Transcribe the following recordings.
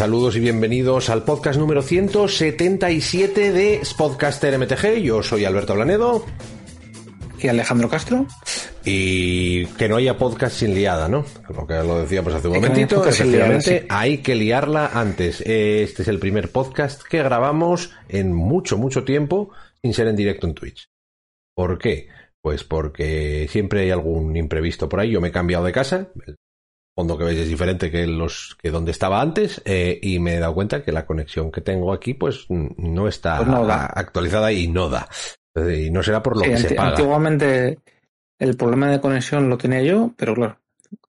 Saludos y bienvenidos al podcast número 177 de Spodcaster MTG. Yo soy Alberto Blanedo y Alejandro Castro. y que no haya podcast sin liada, ¿no? Como que lo decíamos hace un momentito, liada, efectivamente sí. hay que liarla antes. Este es el primer podcast que grabamos en mucho, mucho tiempo sin ser en directo en Twitch. ¿Por qué? Pues porque siempre hay algún imprevisto por ahí. Yo me he cambiado de casa, el fondo que veis es diferente que los que donde estaba antes eh, y me he dado cuenta que la conexión que tengo aquí pues no está Pues no actualizada y no da. Y no será por lo Sí, que se paga. antiguamente el problema de conexión lo tenía yo, pero claro,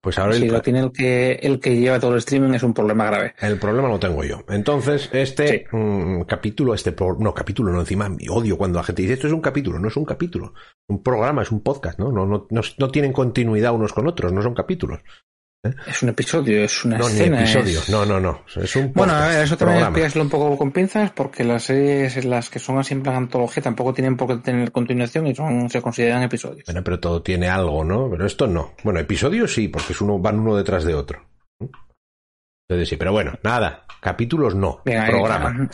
Pues ahora si el, lo tiene el que el que lleva todo el streaming es un problema grave. el problema lo tengo yo. Entonces, este Sí. mm, capítulo, este pro- no, capítulo, no, encima odio cuando la gente dice esto es un capítulo, no es un capítulo. Un programa, es un podcast, ¿no? No, no, no, no tienen continuidad unos con otros, no son capítulos. Es un episodio, es una No, ni escena. episodio. es- No, no, no. Es un Bueno, a ver, eso también explícaselo un poco con pinzas, porque las series las que son así en plan antología tampoco tienen por qué tener continuación y son, se consideran episodios. Bueno, pero todo tiene algo, ¿no? Pero esto no. Bueno, episodios sí, porque es uno, van uno detrás de otro. Entonces sí, pero bueno, nada. Capítulos no. Venga, programa.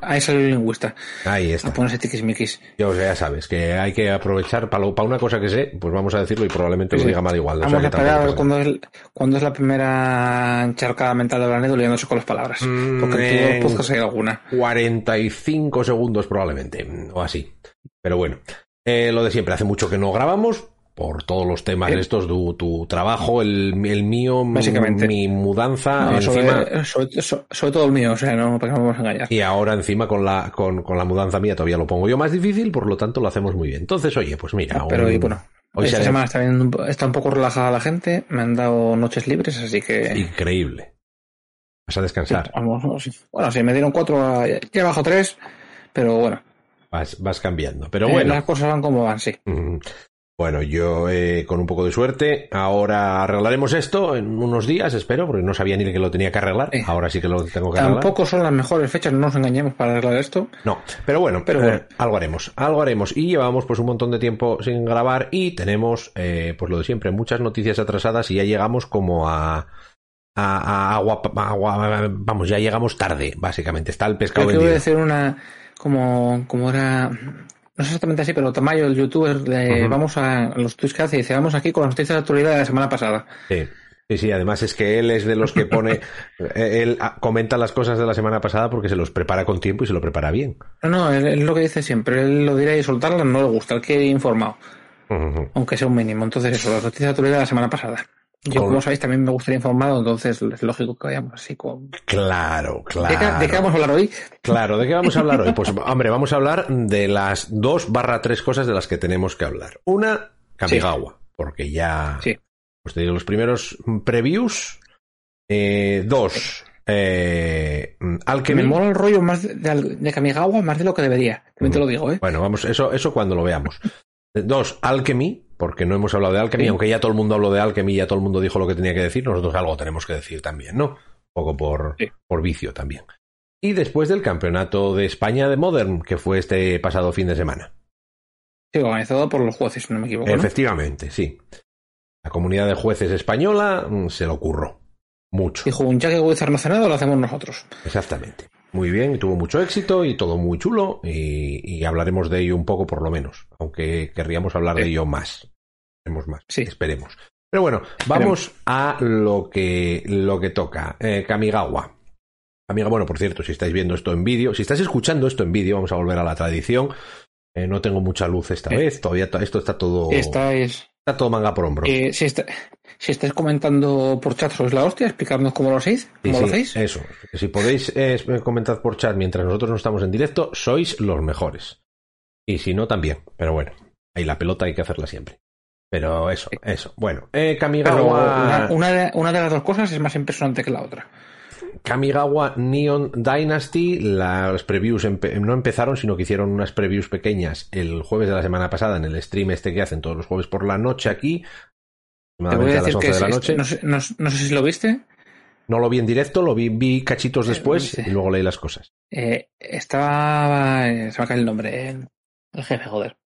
Ahí sale el lingüista. Ahí A está. ponerse tiquismiquis. Ya, ya sabes, que hay que aprovechar para, una cosa que sé, pues vamos a decirlo y probablemente lo Sí. diga mal igual. o sea Vamos a esperar a cuándo es, cuándo es la primera encharcada mental de Blanedo liándose con las palabras. Mm, Porque en todos los hay alguna. 45 segundos probablemente, o así. Pero bueno, eh, lo de siempre, hace mucho que no grabamos, por todos los temas estos, tu, tu trabajo, el, el mío, mi- Básicamente. mi mudanza, No, encima... sobre- so- sobre todo el mío, o sea, no, para que no vamos a engañar. Y ahora encima con la, con, con la mudanza mía todavía lo pongo yo más difícil, por lo tanto lo hacemos muy bien. Entonces, oye, pues mira, Pero un- y bueno, hoy esta semana está, bien un po- está un poco relajada la gente, me han dado noches libres, así que... increíble. Vas a descansar, Vamos, sí. Bueno, sí, me dieron cuatro, a- ya bajo tres, pero bueno, vas, vas cambiando. Pero eh, bueno, las cosas van como van, sí. Mm. Bueno, yo eh, con un poco de suerte, ahora arreglaremos esto en unos días, espero, porque no sabía ni que lo tenía que arreglar. Eh. Ahora sí que lo tengo que arreglar. Tampoco son las mejores fechas, no nos engañemos para arreglar esto. No, pero bueno, Pero eh, bueno. algo haremos, algo haremos. Y llevamos pues un montón de tiempo sin grabar y tenemos, eh, pues lo de siempre, muchas noticias atrasadas y ya llegamos como a... A, agua, vamos, ya llegamos tarde, básicamente. Está el pescado Creo que voy a decir una, como, como era, no es exactamente así, pero Tamayo, el youtuber, Ujú. vamos a los tweets que hace, y dice, vamos aquí con las noticias de actualidad de la semana pasada. Sí. Sí, sí, además es que él es de los que pone, eh, él ah, comenta las cosas de la semana pasada porque se los prepara con tiempo y se lo prepara bien. No, no, es lo que dice siempre, él lo dirá y soltarla no le gusta, él quiere informado, aunque sea un mínimo. Entonces eso, las noticias de actualidad de la semana pasada. Yo, Con- como sabéis, también me gustaría informado, entonces es lógico que vayamos así con... Claro, ¿De, qué, claro. de qué vamos a hablar hoy? Claro, ¿de qué vamos a hablar hoy? Pues, hombre, vamos a hablar de las dos barra tres cosas de las que tenemos que hablar. Una, Kamigawa, porque ya, Sí. pues te digo, los primeros previews. Eh, dos, eh, Alchemy. me mola el rollo más de, de, de Kamigawa más de lo que debería, también te lo digo, ¿eh? Bueno, vamos, eso, eso cuando lo veamos. Eh, Dos, Alchemy, porque no hemos hablado de Alchemy, Sí. aunque ya todo el mundo habló de Alchemy, ya todo el mundo dijo lo que tenía que decir, nosotros algo tenemos que decir también, ¿no? Un poco por, Sí. por vicio también. Y después del campeonato de España de Modern, que fue este pasado fin de semana. Sí, organizado por los jueces, no me equivoco, ¿no? Efectivamente, sí. La comunidad de jueces española mm, se lo curró. Mucho. Dijo, un Jack Wizard no hace nada, lo hacemos nosotros. Exactamente. Muy bien, tuvo mucho éxito y todo muy chulo y, y hablaremos de ello un poco por lo menos, aunque querríamos hablar de ello más. Esperemos más, Sí. esperemos. Pero bueno, vamos a lo que, lo que toca. Eh, Kamigawa. Amiga, bueno, por cierto, si estáis viendo esto en vídeo, si estás escuchando esto en vídeo, vamos a volver a la tradición. Eh, no tengo mucha luz esta Sí. vez, todavía to- esto está todo, Si estáis, está todo manga por hombro. eh, si, está- si estáis comentando por chat, sois la hostia, explicarnos cómo lo hacéis, Sí, cómo lo hacéis. Eso. Si podéis eh, comentar por chat mientras nosotros no estamos en directo, sois los mejores. Y si no, también. Pero bueno, ahí la pelota hay que hacerla siempre. Pero eso, eso. Bueno, eh, Kamigawa, una, una de, una de las dos cosas es más impresionante que la otra. Kamigawa Neon Dynasty, las previews empe- no empezaron, sino que hicieron unas previews pequeñas el jueves de la semana pasada en el stream este que hacen todos los jueves por la noche aquí, Te voy a a decir 11 que de la noche. no, sé, no sé- no sé si lo viste. No lo vi en directo, lo vi, vi cachitos después sí. y luego leí las cosas. Eh, estaba. eh, se me cae el nombre. eh, El jefe, joder.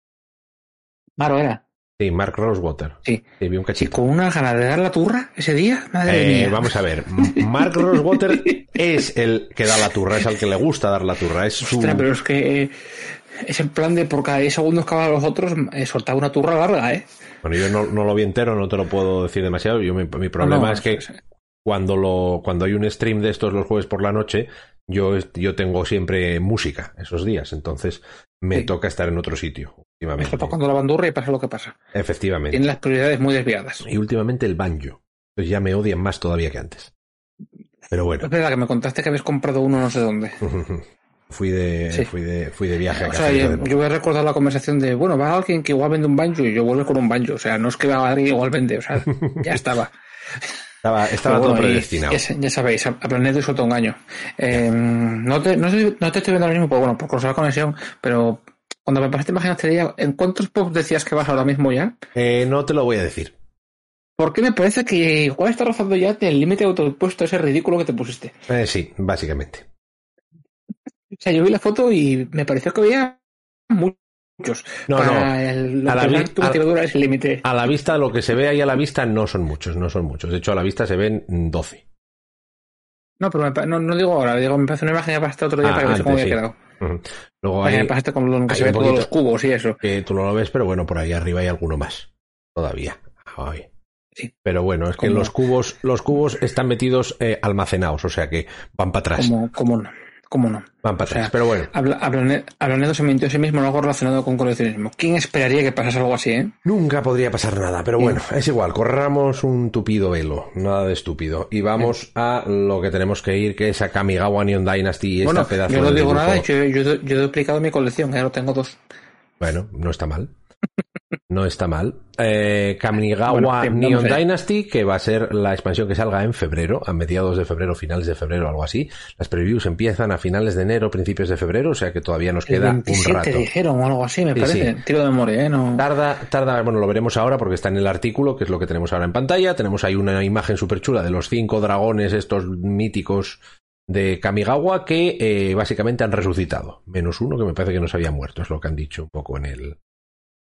Maro era. Sí, Mark Rosewater. Sí. vi un Sí, cachito. con una gana de dar la turra ese día. Madre Eh, mía. vamos a ver, Mark Rosewater es el que da la turra, es el que le gusta dar la turra, es su... Ostras, pero es que. eh, es en plan de por cada 10 segundos que hablan los otros, eh, soltar una turra larga, ¿eh? Bueno, yo no, no lo vi entero, no te lo puedo decir demasiado. Yo, mi, mi problema No, no, es que sí, sí. cuando lo cuando hay un stream de estos los jueves por la noche, yo, yo tengo siempre música esos días, entonces me Sí. toca estar en otro sitio Está tocando la bandurra y pasa lo que pasa. Efectivamente. Tiene las prioridades muy desviadas. Y últimamente el banjo. Entonces ya me odian más todavía que antes. Pero bueno, Es verdad que me contaste que habéis comprado uno no sé dónde. fui de Sí. fui de fui de viaje a O sea, de yo, Monte. yo voy a recordar la conversación de, bueno, va alguien que igual vende un banjo y yo vuelvo con un banjo. O sea, no es que va alguien igual vende, o sea, ya estaba. Estaba, estaba todo predestinado. Ya, sa- ya sabéis, a a Planeto y suelto un año. Eh, no, te, no, te estoy viendo ahora mismo, pues bueno, por cruzar la conexión, pero cuando me pasaste imagen este día, ¿en cuántos pops decías que vas ahora mismo ya? Eh, no te lo voy a decir. Porque me parece que igual está rozando ya el límite autoimpuesto ese ridículo que te pusiste. Eh, sí, básicamente. O sea, yo vi la foto y me pareció que había muchos. No, para no. El, lo A la vi- a- es el límite. A la vista, lo que se ve ahí a la vista no son muchos, no son muchos. De hecho, a la vista se ven 12. No, pero me no, no digo ahora, digo, me parece una imagen que pasaste otro día Ah, para que veas cómo antes, había sí. quedado. Luego hay, se ve todos los cubos y eso. que tú no lo ves, pero bueno, por ahí arriba hay alguno más. Todavía. Ay. Sí. Pero bueno, es que los cubos, los cubos están metidos eh, almacenados, o sea que van para atrás. Como, como no, como no. Van para o sea, atrás. Pero bueno, Habla- Ablane- Ablanedo se mintió a sí mismo en algo relacionado con coleccionismo. ¿Quién esperaría que pasase algo así, eh? nunca podría pasar nada. Pero Sí. bueno, es igual, corramos un tupido velo, nada de estúpido. Y vamos a lo que tenemos que ir, que es a Kamigawa Neon Dynasty y bueno, esta pedazo yo no digo nada, yo, yo, yo he duplicado mi colección, ya lo tengo dos. Bueno, no está mal. No está mal. Eh, Kamigawa Bueno, Neon. Dynasty, que va a ser la expansión que salga en febrero, a mediados de febrero, finales de febrero, algo así. Las previews empiezan a finales de enero, principios de febrero, o sea que todavía nos queda un 27 rato. dijeron o algo así, me Sí, parece. sí. Tiro de memoria, ¿eh? No... Tarda, tarda, bueno, lo veremos ahora porque está en el artículo, que es lo que tenemos ahora en pantalla. Tenemos ahí una imagen súper chula de los cinco dragones, estos míticos de Kamigawa, que eh, básicamente han resucitado. Menos uno que me parece que no se había muerto, es lo que han dicho un poco en el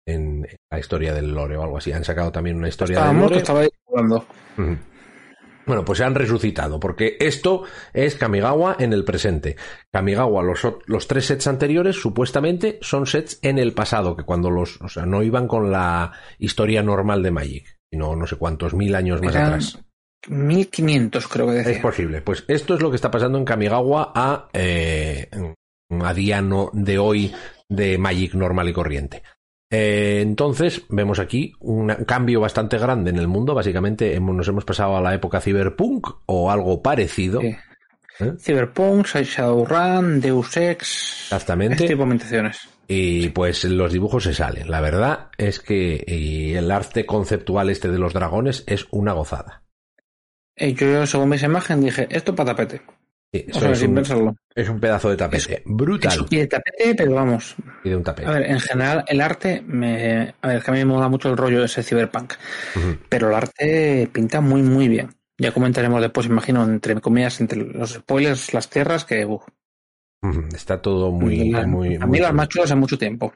en la historia del lore o algo así. Han sacado también una historia Estaba del lore. estaba ahí jugando. Bueno, pues se han resucitado, porque esto es Kamigawa en el presente. Kamigawa, los, los tres sets anteriores, supuestamente, son sets en el pasado, que cuando los, o sea, no iban con la historia normal de Magic, sino no sé cuántos mil años más Eran atrás. 1500 creo que Es decía. posible. Pues esto es lo que está pasando en Kamigawa a, eh, a día no- de hoy de Magic normal y corriente. Eh, entonces, vemos aquí un cambio bastante grande en el mundo. Básicamente hemos- nos hemos pasado a la época cyberpunk o algo parecido. Sí. ¿Eh? Cyberpunk, Shadowrun, Deus Ex. Exactamente. Este tipo de ambientaciones. Y pues los dibujos se salen. La verdad es que y el arte conceptual este de los dragones es una gozada. Eh, yo, según esa imagen, dije, esto para tapete. Sí, O eso sea, es, sin un, pensarlo. es un pedazo de tapete. Brutal. Y de tapete, pero vamos. Y de un tapete. A ver, en general, el arte me. A ver, que a mí me mola mucho el rollo de ese cyberpunk. Pero el arte pinta muy, muy bien. Ya comentaremos después, imagino, entre comillas, entre los spoilers, las tierras, que. Está todo muy, la- muy, a muy mí las más chulas hace mucho tiempo.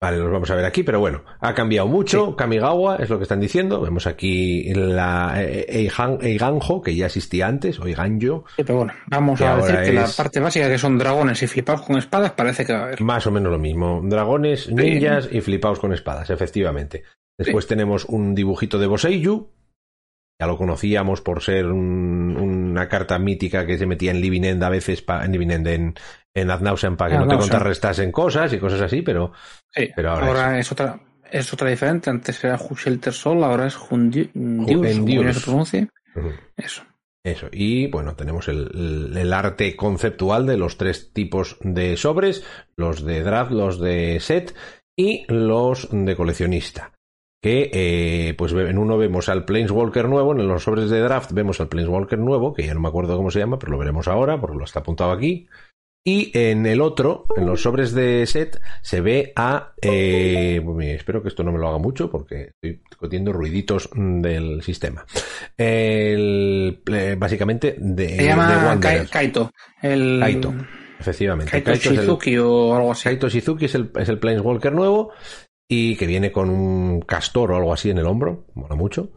Vale, los vamos a ver aquí, pero bueno, ha cambiado mucho. Kamigawa es lo que están diciendo. Vemos aquí la eh, Eihan- Eiganjo, que ya existía antes, o Eiganjo, Sí, pero bueno, vamos a decir que la parte básica, que son dragones y flipados con espadas, parece que va a haber. más o menos lo mismo. Dragones, ninjas y flipaos con espadas, efectivamente. Después tenemos un dibujito de Boseiyu. Ya lo conocíamos por ser un- una carta mítica que se metía en Living End a veces, pa- en Living End, en, en Ad Nauseam para que Ad no te contrarrestasen cosas y cosas así, pero Sí, pero ahora ahora, es otra. Es otra diferente. Antes era Shelter Sol, ahora es como se pronuncie. ujú. Eso. Eso, y bueno, tenemos el, el- el arte conceptual de los tres tipos de sobres, los de draft, los de set y los de coleccionista. Que eh, pues en uno vemos al Planeswalker nuevo, en los sobres de draft vemos al Planeswalker nuevo, que ya no me acuerdo cómo se llama, pero lo veremos ahora, porque lo está apuntado aquí. Y en el otro, en los sobres de set, se ve a... Eh, espero que esto no me lo haga mucho porque estoy cotiendo ruiditos del sistema. El, eh, básicamente de... Se llama Kaito. El... Kaito, efectivamente. Kaito, Shizuki o algo así. Kaito Shizuki es el, es el Planeswalker nuevo y que viene con un castor o algo así en el hombro. Mola mucho.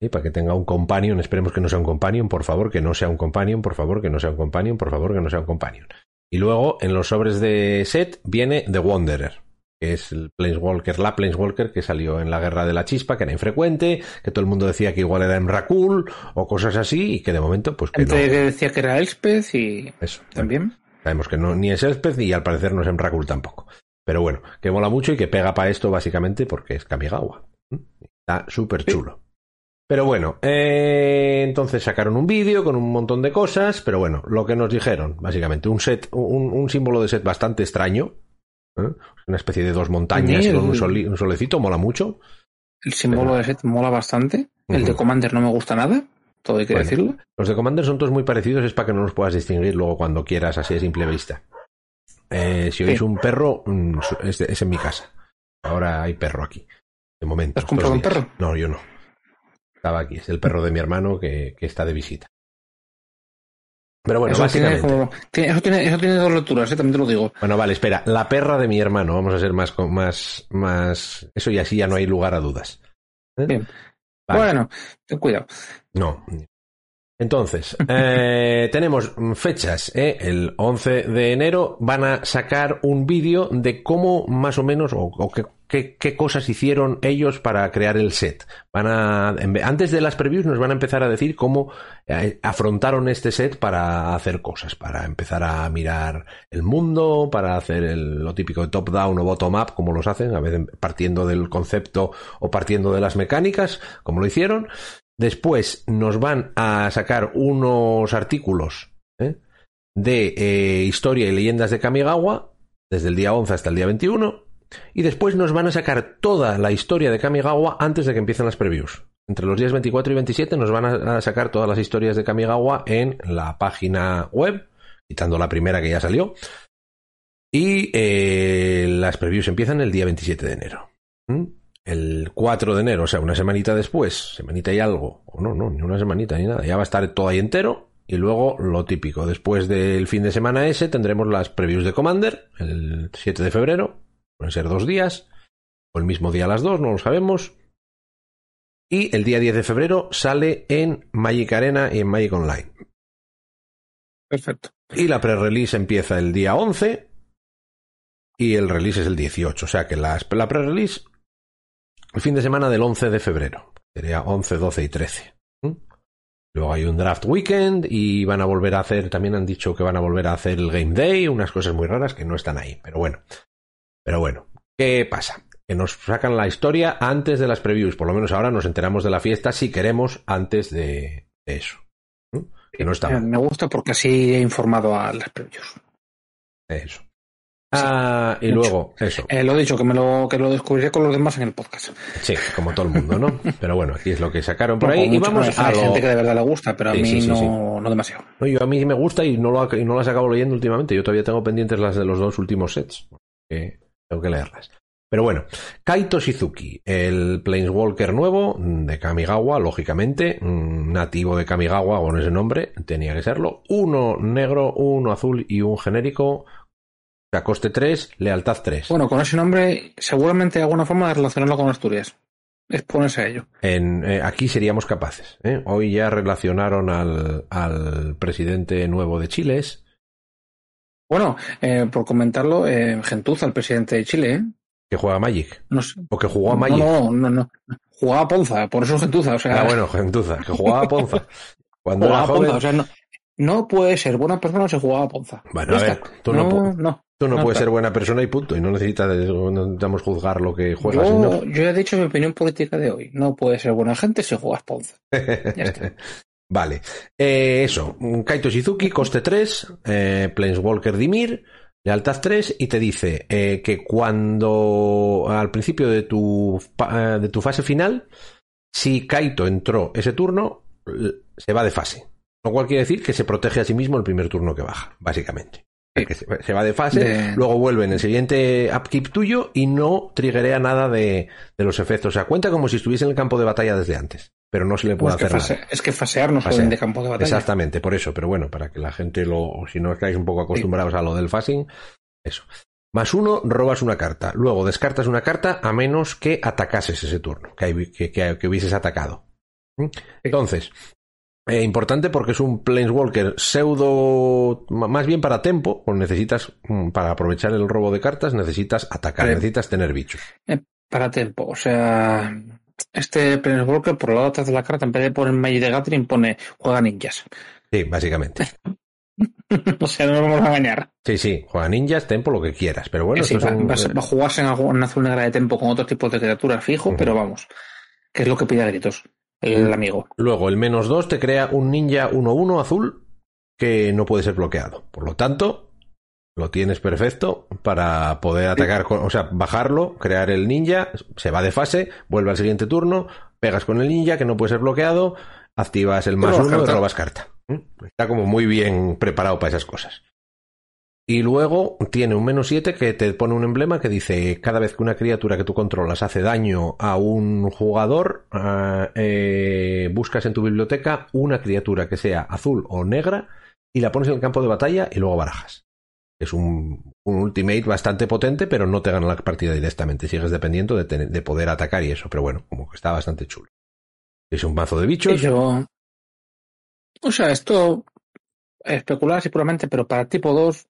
Y para que tenga un companion, esperemos que no sea un companion, por favor, que no sea un companion, por favor, que no sea un companion, por favor, que no sea un companion. Y luego en los sobres de set viene The Wanderer, que es el Planeswalker, la Planeswalker que salió en la Guerra de la Chispa, que era infrecuente, que todo el mundo decía que igual era Emrakul o cosas así, y que de momento, pues que que decía que era Elspeth y Eso, también. Sabemos que no, ni es Elspeth y al parecer no es Emrakul tampoco. Pero bueno, que mola mucho y que pega para esto básicamente porque es Kamigawa. Está súper chulo. Pero bueno, eh, entonces sacaron un vídeo con un montón de cosas, pero bueno, lo que nos dijeron, básicamente, un set, un, un símbolo de set bastante extraño, ¿eh? una especie de dos montañas con un, el- soli- un solecito, mola mucho. El símbolo de set mola bastante. El de. Commander no me gusta nada. Todo hay que Bueno. decirlo. Los de Commander son todos muy parecidos, es para que no los puedas distinguir luego cuando quieras, así a simple vista. Eh, si oís Sí. un perro, mm, es, es en mi casa. Ahora hay perro aquí. De momento. ¿Has comprado un perro? No, yo no. Estaba aquí, es el perro de mi hermano que, que está de visita. Pero bueno, eso, tiene básicamente. como- tiene- eso, tiene, eso tiene dos lecturas, eh, también te lo digo. Bueno, vale, espera. La perra de mi hermano, vamos a ser más, más, más. Eso y así ya no hay lugar a dudas. ¿Eh? Bien. Vale. Bueno, ten cuidado. No. Entonces, eh, tenemos fechas. ¿eh? El 11 de enero van a sacar un vídeo de cómo más o menos o, o qué, qué- qué cosas hicieron ellos para crear el set. Van a, antes de las previews nos van a empezar a decir cómo eh, afrontaron este set para hacer cosas, para empezar a mirar el mundo, para hacer el- lo típico de top down o bottom up, como los hacen, a veces partiendo del concepto o partiendo de las mecánicas, como lo hicieron. Después nos van a sacar unos artículos ¿eh? de eh, historia y leyendas de Kamigawa, desde el día 11 hasta el día 21. Y después nos van a sacar toda la historia de Kamigawa antes de que empiecen las previews. Entre los días 24 y 27 nos van a sacar todas las historias de Kamigawa en la página web, quitando la primera que ya salió. Y eh, las previews empiezan el día 27 de enero. El 4 de enero, o sea, una semanita después, semanita y algo, o no, no, ni una semanita ni nada, ya va a estar todo ahí entero. Y luego lo típico, después del fin de semana ese tendremos las previews de Commander, el 7 de febrero, pueden ser dos días, o el mismo día a las dos, no lo sabemos. Y el día 10 de febrero sale en Magic Arena y en Magic Online. Perfecto. Y la pre-release empieza el día 11 y el release es el 18. O sea que las- la pre-release el fin de semana del 11 de febrero. Sería 11, 12 y 13. ¿Mm? Luego hay un draft weekend y van a volver a hacer, también han dicho que van a volver a hacer el game day, unas cosas muy raras que no están ahí. Pero bueno. Pero bueno, ¿qué pasa? Que nos sacan la historia antes de las previews. Por lo menos ahora nos enteramos de la fiesta si queremos antes de, de eso. ¿Mm? Que no está. Me gusta porque así he informado a las previews. Eso. Ah, y luego, eso. Eh, lo he dicho, que me lo, que lo descubriré con los demás en el podcast. Sí, como todo el mundo, ¿no? Pero bueno, aquí es lo que sacaron por No, ahí. Y vamos hay a lo... gente que de verdad le gusta, pero a Sí, mí sí, sí, no, no demasiado. No, yo a mí me gusta y no lo, y no las acabo leyendo últimamente. Yo todavía tengo pendientes las de los dos últimos sets. Que tengo que leerlas. Pero bueno, Kaito Shizuki, el Planeswalker nuevo de Kamigawa, lógicamente, mm, nativo de Kamigawa con ese nombre, tenía que serlo. Uno negro, uno azul y un genérico. Sea, coste 3, lealtad 3. Bueno, con ese nombre seguramente hay alguna forma de relacionarlo con Asturias. Es ponerse a ello. En, eh, aquí seríamos capaces. ¿eh? Hoy ya relacionaron al, al presidente nuevo de Chile. Bueno, eh, por comentarlo, eh, Gentuza, el presidente de Chile, ¿eh? que juega Magic. No sé. O que jugó a Magic. no, no, no. Jugaba a Ponza, por eso es Gentuza. O sea, Ah, bueno, Gentuza, que jugaba a Ponza. Cuando jugaba era joven. Ponza. O sea, no, no puede ser buena persona si jugaba a Ponza. Bueno, a ver, tú no, no, no. Tú no no puedes ser buena persona y punto. Y no necesitas, no necesitamos juzgar lo que juegas. Yo, ¿no? yo he dicho mi opinión política de hoy. No puede ser buena gente si juegas. Ya está. Vale. Eh, eso. Kaito Shizuki, coste 3. Eh, Planeswalker Dimir. Lealtad 3 y te dice eh, que cuando al principio de tu, pa- eh, de tu fase final, si Kaito entró ese turno, se va de fase. Lo cual quiere decir que se protege a sí mismo el primer turno que baja, básicamente. Que se, va de fase, De- luego vuelve en el siguiente upkeep tuyo y no triggerea nada de, de los efectos. O sea, cuenta como si estuviese en el campo de batalla desde antes, pero no se le puede es, hacer fase- nada. es que fasear no Fasear. de campo de batalla. Exactamente, por eso, pero bueno, para que la gente lo, si no estáis un poco acostumbrados a lo del phasing, eso. Más uno, robas una carta. Luego descartas una carta a menos que atacases ese turno, que, hay- que, que- que hubieses atacado. ¿Mm? Entonces, eh, importante porque es un Planeswalker pseudo, más bien para tempo, pues necesitas, mm, para aprovechar el robo de cartas, necesitas atacar, necesitas tener bichos. Para tiempo. O sea, este Planeswalker por el lado de atrás de la carta, en vez de poner Magic the Gathering, pone juega ninjas. Sí, básicamente. o sea, no nos vamos a engañar. Sí, sí, juega ninjas, tempo, lo que quieras, pero bueno, sí, va, son- va a ser- va a jugarse en alguna azul negra de tempo con otros tipos de criaturas fijo, pero vamos. Que es lo que pide a gritos el amigo. Luego, el menos 2 te crea un ninja 1-1 azul que no puede ser bloqueado. Por lo tanto, lo tienes perfecto para poder atacar, con- o sea, bajarlo, crear el ninja, se va de fase, vuelve al siguiente turno, pegas con el ninja que no puede ser bloqueado, activas el más robas uno y carta. robas carta. ¿Mm? Está como muy bien preparado para esas cosas. Y luego tiene un menos 7 que te pone un emblema que dice cada vez que una criatura que tú controlas hace daño a un jugador, ah, eh, buscas en tu biblioteca una criatura que sea azul o negra y la pones en el campo de batalla y luego barajas. Es un, un ultimate bastante potente, pero no te gana la partida directamente. Sigues dependiendo de, tener- de poder atacar y eso, pero bueno, como que está bastante chulo. Es un mazo de bichos. yo. O sea, esto. Especular así puramente, pero para tipo 2 mm,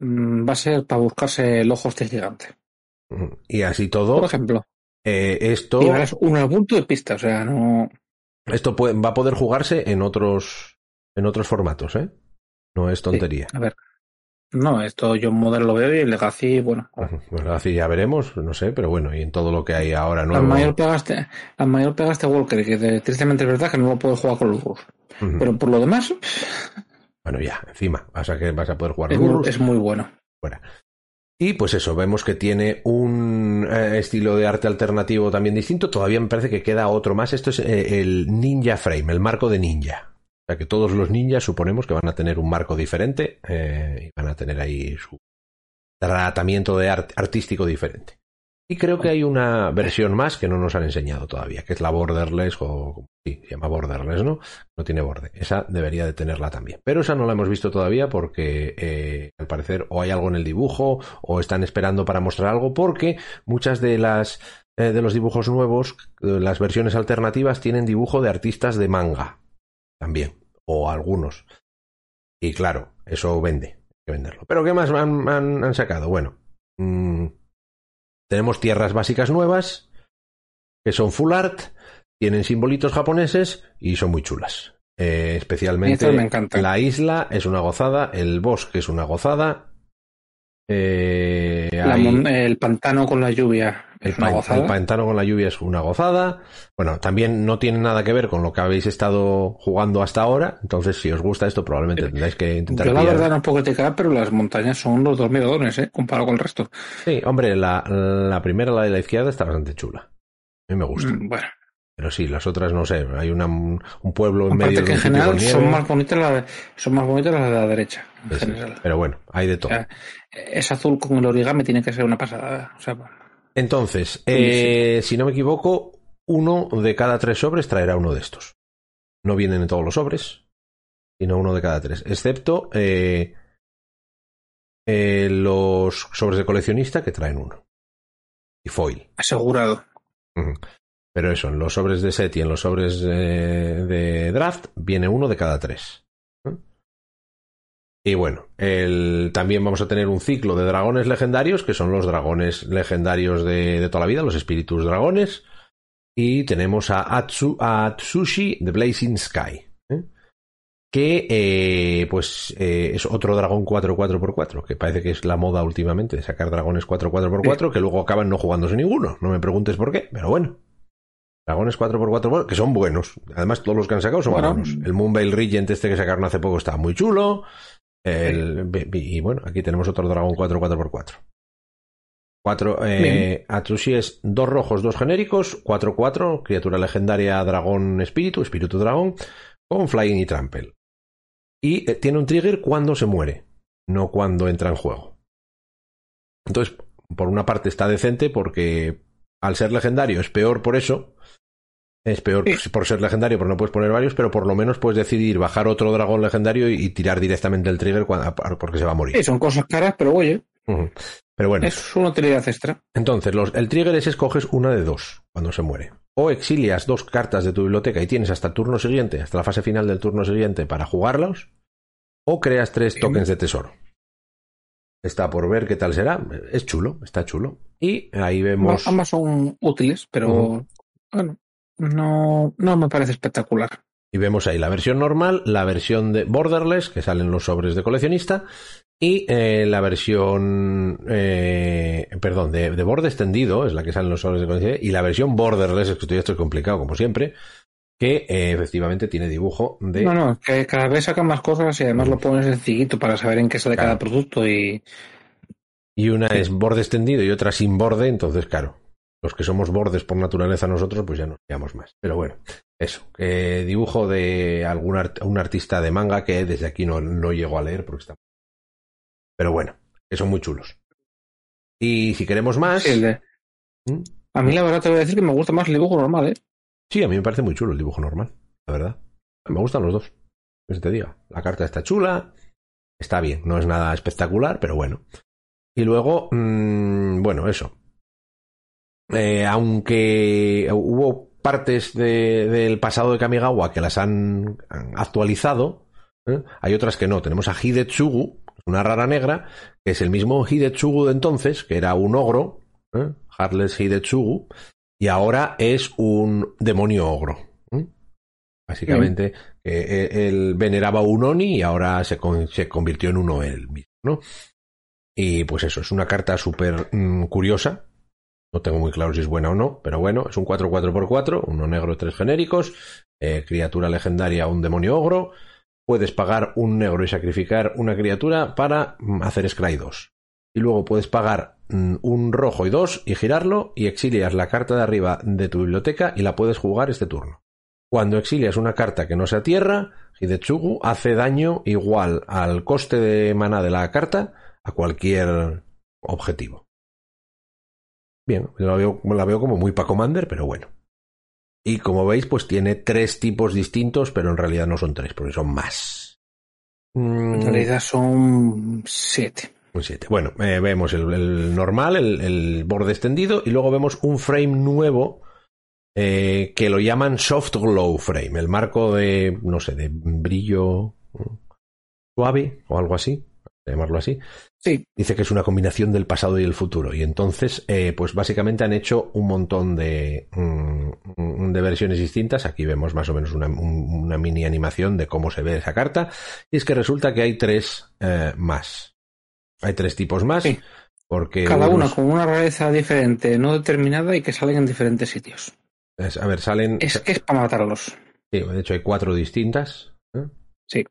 va a ser para buscarse el ojo este gigante. Y así Por todo, ejemplo. eh, esto. Es un punto de pista, o sea, no. Esto puede- va a poder jugarse en otros en otros formatos, ¿eh? No es tontería. A ver. No, esto yo en Modern lo veo y el Legacy, bueno. Pues así ya veremos, no sé, pero bueno, y en todo lo que hay ahora Al nuevo. mayor pegaste, al mayor pegaste Walker, que de- tristemente es verdad que no lo puedo jugar con los. Ujú. Pero por lo demás, Bueno, ya, encima, vas a que vas a poder jugar es muy, es muy bueno. fuera. Y pues eso, vemos que tiene un eh, estilo de arte alternativo también distinto. Todavía me parece que queda otro más. Esto es eh, el Ninja Frame, el marco de ninja. O sea que todos los ninjas suponemos que van a tener un marco diferente eh, y van a tener ahí su tratamiento de art- artístico diferente. Y creo que hay una versión más que no nos han enseñado todavía, que es la Borderless, o sí, se llama Borderless, ¿no? No tiene borde. Esa debería de tenerla también. Pero esa no la hemos visto todavía porque eh, al parecer o hay algo en el dibujo o están esperando para mostrar algo porque muchas de las eh, de los dibujos nuevos, eh, las versiones alternativas tienen dibujo de artistas de manga también o algunos. Y claro, eso vende, hay que venderlo. Pero ¿qué más han, han- sacado? Bueno, mm, tenemos tierras básicas nuevas que son full art, tienen simbolitos japoneses y son muy chulas. Eh, especialmente me la isla es una gozada, el bosque es una gozada. eh, hay- el pantano con la lluvia el, pan- el pantano con la lluvia es una gozada. Bueno, también no tiene nada que ver con lo que habéis estado jugando hasta ahora. Entonces, si os gusta esto, probablemente tendráis que intentar Yo la pillar- verdad no puedo criticar, pero las montañas son los dos megadones, ¿eh? Comparado con el resto. Sí, hombre, la, la primera, la de la izquierda, está bastante chula. A mí me gusta. Mm, Bueno, Pero sí, las otras no sé. Hay una, un pueblo en medio aparte de que en un sitio general nieve. son más bonitas las de, son más bonitas las de la derecha. En Sí, sí. general. Pero bueno, hay de O todo. sea, es azul con el origami tiene que ser una pasada. O sea, Entonces, eh, si no me equivoco, uno de cada tres sobres traerá uno de estos. No vienen en todos los sobres, sino uno de cada tres. Excepto eh, eh, los sobres de coleccionista que traen uno. Y foil. asegurado. Pero eso, en los sobres de set y en los sobres de draft viene uno de cada tres. Y bueno, el, también vamos a tener un ciclo de dragones legendarios, que son los dragones legendarios de, de toda la vida, los espíritus dragones. Y tenemos a, Atsu, a Atsushi de Blazing Sky. ¿eh? Que eh, pues eh, es otro dragón 4-4x4, que parece que es la moda últimamente de sacar dragones 4-4x4, que luego acaban no jugándose ninguno. No me preguntes por qué, pero bueno. Dragones 4x4 que son buenos. Además, todos los que han sacado son Bueno. buenos. El Moonveil Regent este que sacaron hace poco está muy chulo. El- y bueno, aquí tenemos otro dragón 4 4x4. 4, eh, Atsushi es dos rojos, dos genéricos, 4-4, criatura legendaria dragón espíritu, espíritu dragón, con flying y trample. Y eh, tiene un trigger cuando se muere, no cuando entra en juego. Entonces, por una parte está decente porque al ser legendario es peor por eso. Es peor Sí. por ser legendario, porque no puedes poner varios, pero por lo menos puedes decidir bajar otro dragón legendario y, y tirar directamente el trigger cuando- porque se va a morir. Sí, son cosas caras, pero oye. Pero bueno, es una utilidad extra. entonces los- el trigger es escoges una de dos cuando se muere. O exilias dos cartas de tu biblioteca y tienes hasta el turno siguiente, hasta la fase final del turno siguiente para jugarlos. O creas tres tokens de tesoro. Está por ver qué tal será. Es chulo, está chulo. Y ahí vemos. Ambas son útiles, pero bueno, no, no me parece espectacular. Y vemos ahí la versión normal, la versión de Borderless, que salen los sobres de coleccionista, y eh, la versión, eh, perdón, de, de borde extendido, es la que salen los sobres de coleccionista, y la versión Borderless, es que esto es complicado como siempre, que eh, efectivamente tiene dibujo de... No, no, que cada vez sacan más cosas y además lo pones sencillito para saber en qué sale Claro. cada producto y Y una Sí. es borde extendido y otra sin borde, entonces, claro, los que somos bordes por naturaleza nosotros, pues ya nos llamamos más. Pero bueno, eso, dibujo de algún art- un artista de manga que desde aquí no, no llego a leer porque está. Pero bueno, que son muy chulos. Y si queremos más, Sí, el de- ¿Mm? A mí la verdad te voy a decir que me gusta más el dibujo normal, ¿eh? sí, a mí me parece muy chulo el dibujo normal, la verdad. Me gustan los dos. Que se te diga. La carta está chula, está bien, no es nada espectacular, pero bueno. Y luego, mm, bueno, eso. Eh, aunque hubo partes de- del pasado de Kamigawa que las han, han actualizado, ¿eh? hay otras que no. Tenemos a Hidetsugu, una rara negra, que es el mismo Hidetsugu de entonces, que era un ogro, ¿eh? Heartless Hidetsugu, y ahora es un demonio ogro. ¿eh? Básicamente, eh, eh, él veneraba un Oni y ahora se, con- se convirtió en uno él mismo, ¿no? Y pues eso, es una carta súper mm, curiosa. No tengo muy claro si es buena o no, pero bueno, es un 4-4x4, uno negro, tres genéricos, eh, criatura legendaria, un demonio ogro. Puedes pagar un negro y sacrificar una criatura para mm, hacer Scry 2. Y luego puedes pagar mm, un rojo y dos y girarlo y exilias la carta de arriba de tu biblioteca y la puedes jugar este turno. Cuando exilias una carta que no sea tierra, Hidetsugu hace daño igual al coste de mana de la carta a cualquier objetivo. Bien, la veo, la veo como muy para Commander, pero bueno. Y como veis, pues tiene tres tipos distintos, pero en realidad no son tres, porque son más. Mm, En realidad son siete. un 7. Bueno, eh, vemos el, el normal, el, el borde extendido, y luego vemos un frame nuevo eh, que lo llaman soft glow frame, el marco de, no sé, de brillo suave o algo así, llamarlo así. Sí, Dice que es una combinación del pasado y el futuro. Y entonces, eh, pues básicamente han hecho un montón de, mm, de versiones distintas. Aquí vemos más o menos una, un- una mini animación de cómo se ve esa carta. Y es que resulta que hay tres eh, más. Hay tres tipos más. Sí. Porque cada una unos- con una rareza diferente, no determinada y que salen en diferentes sitios. es- a ver, salen. Es que es para matarlos. Sí, de hecho hay cuatro distintas. ¿eh? Sí.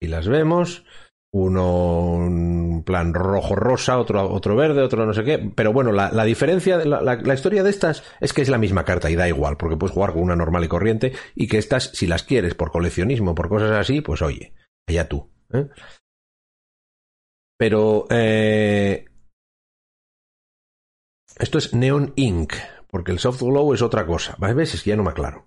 Y las vemos. Uno en plan rojo-rosa, otro, otro verde, otro no sé qué. Pero bueno, la, la diferencia, la, la- historia de estas es que es la misma carta y da igual, porque puedes jugar con una normal y corriente. Y que estas, si las quieres por coleccionismo, por cosas así, pues oye, allá tú. ¿eh? Pero eh, esto es Neon Ink, porque el Soft Glow es otra cosa. ¿Ves? Es que ya no me aclaro.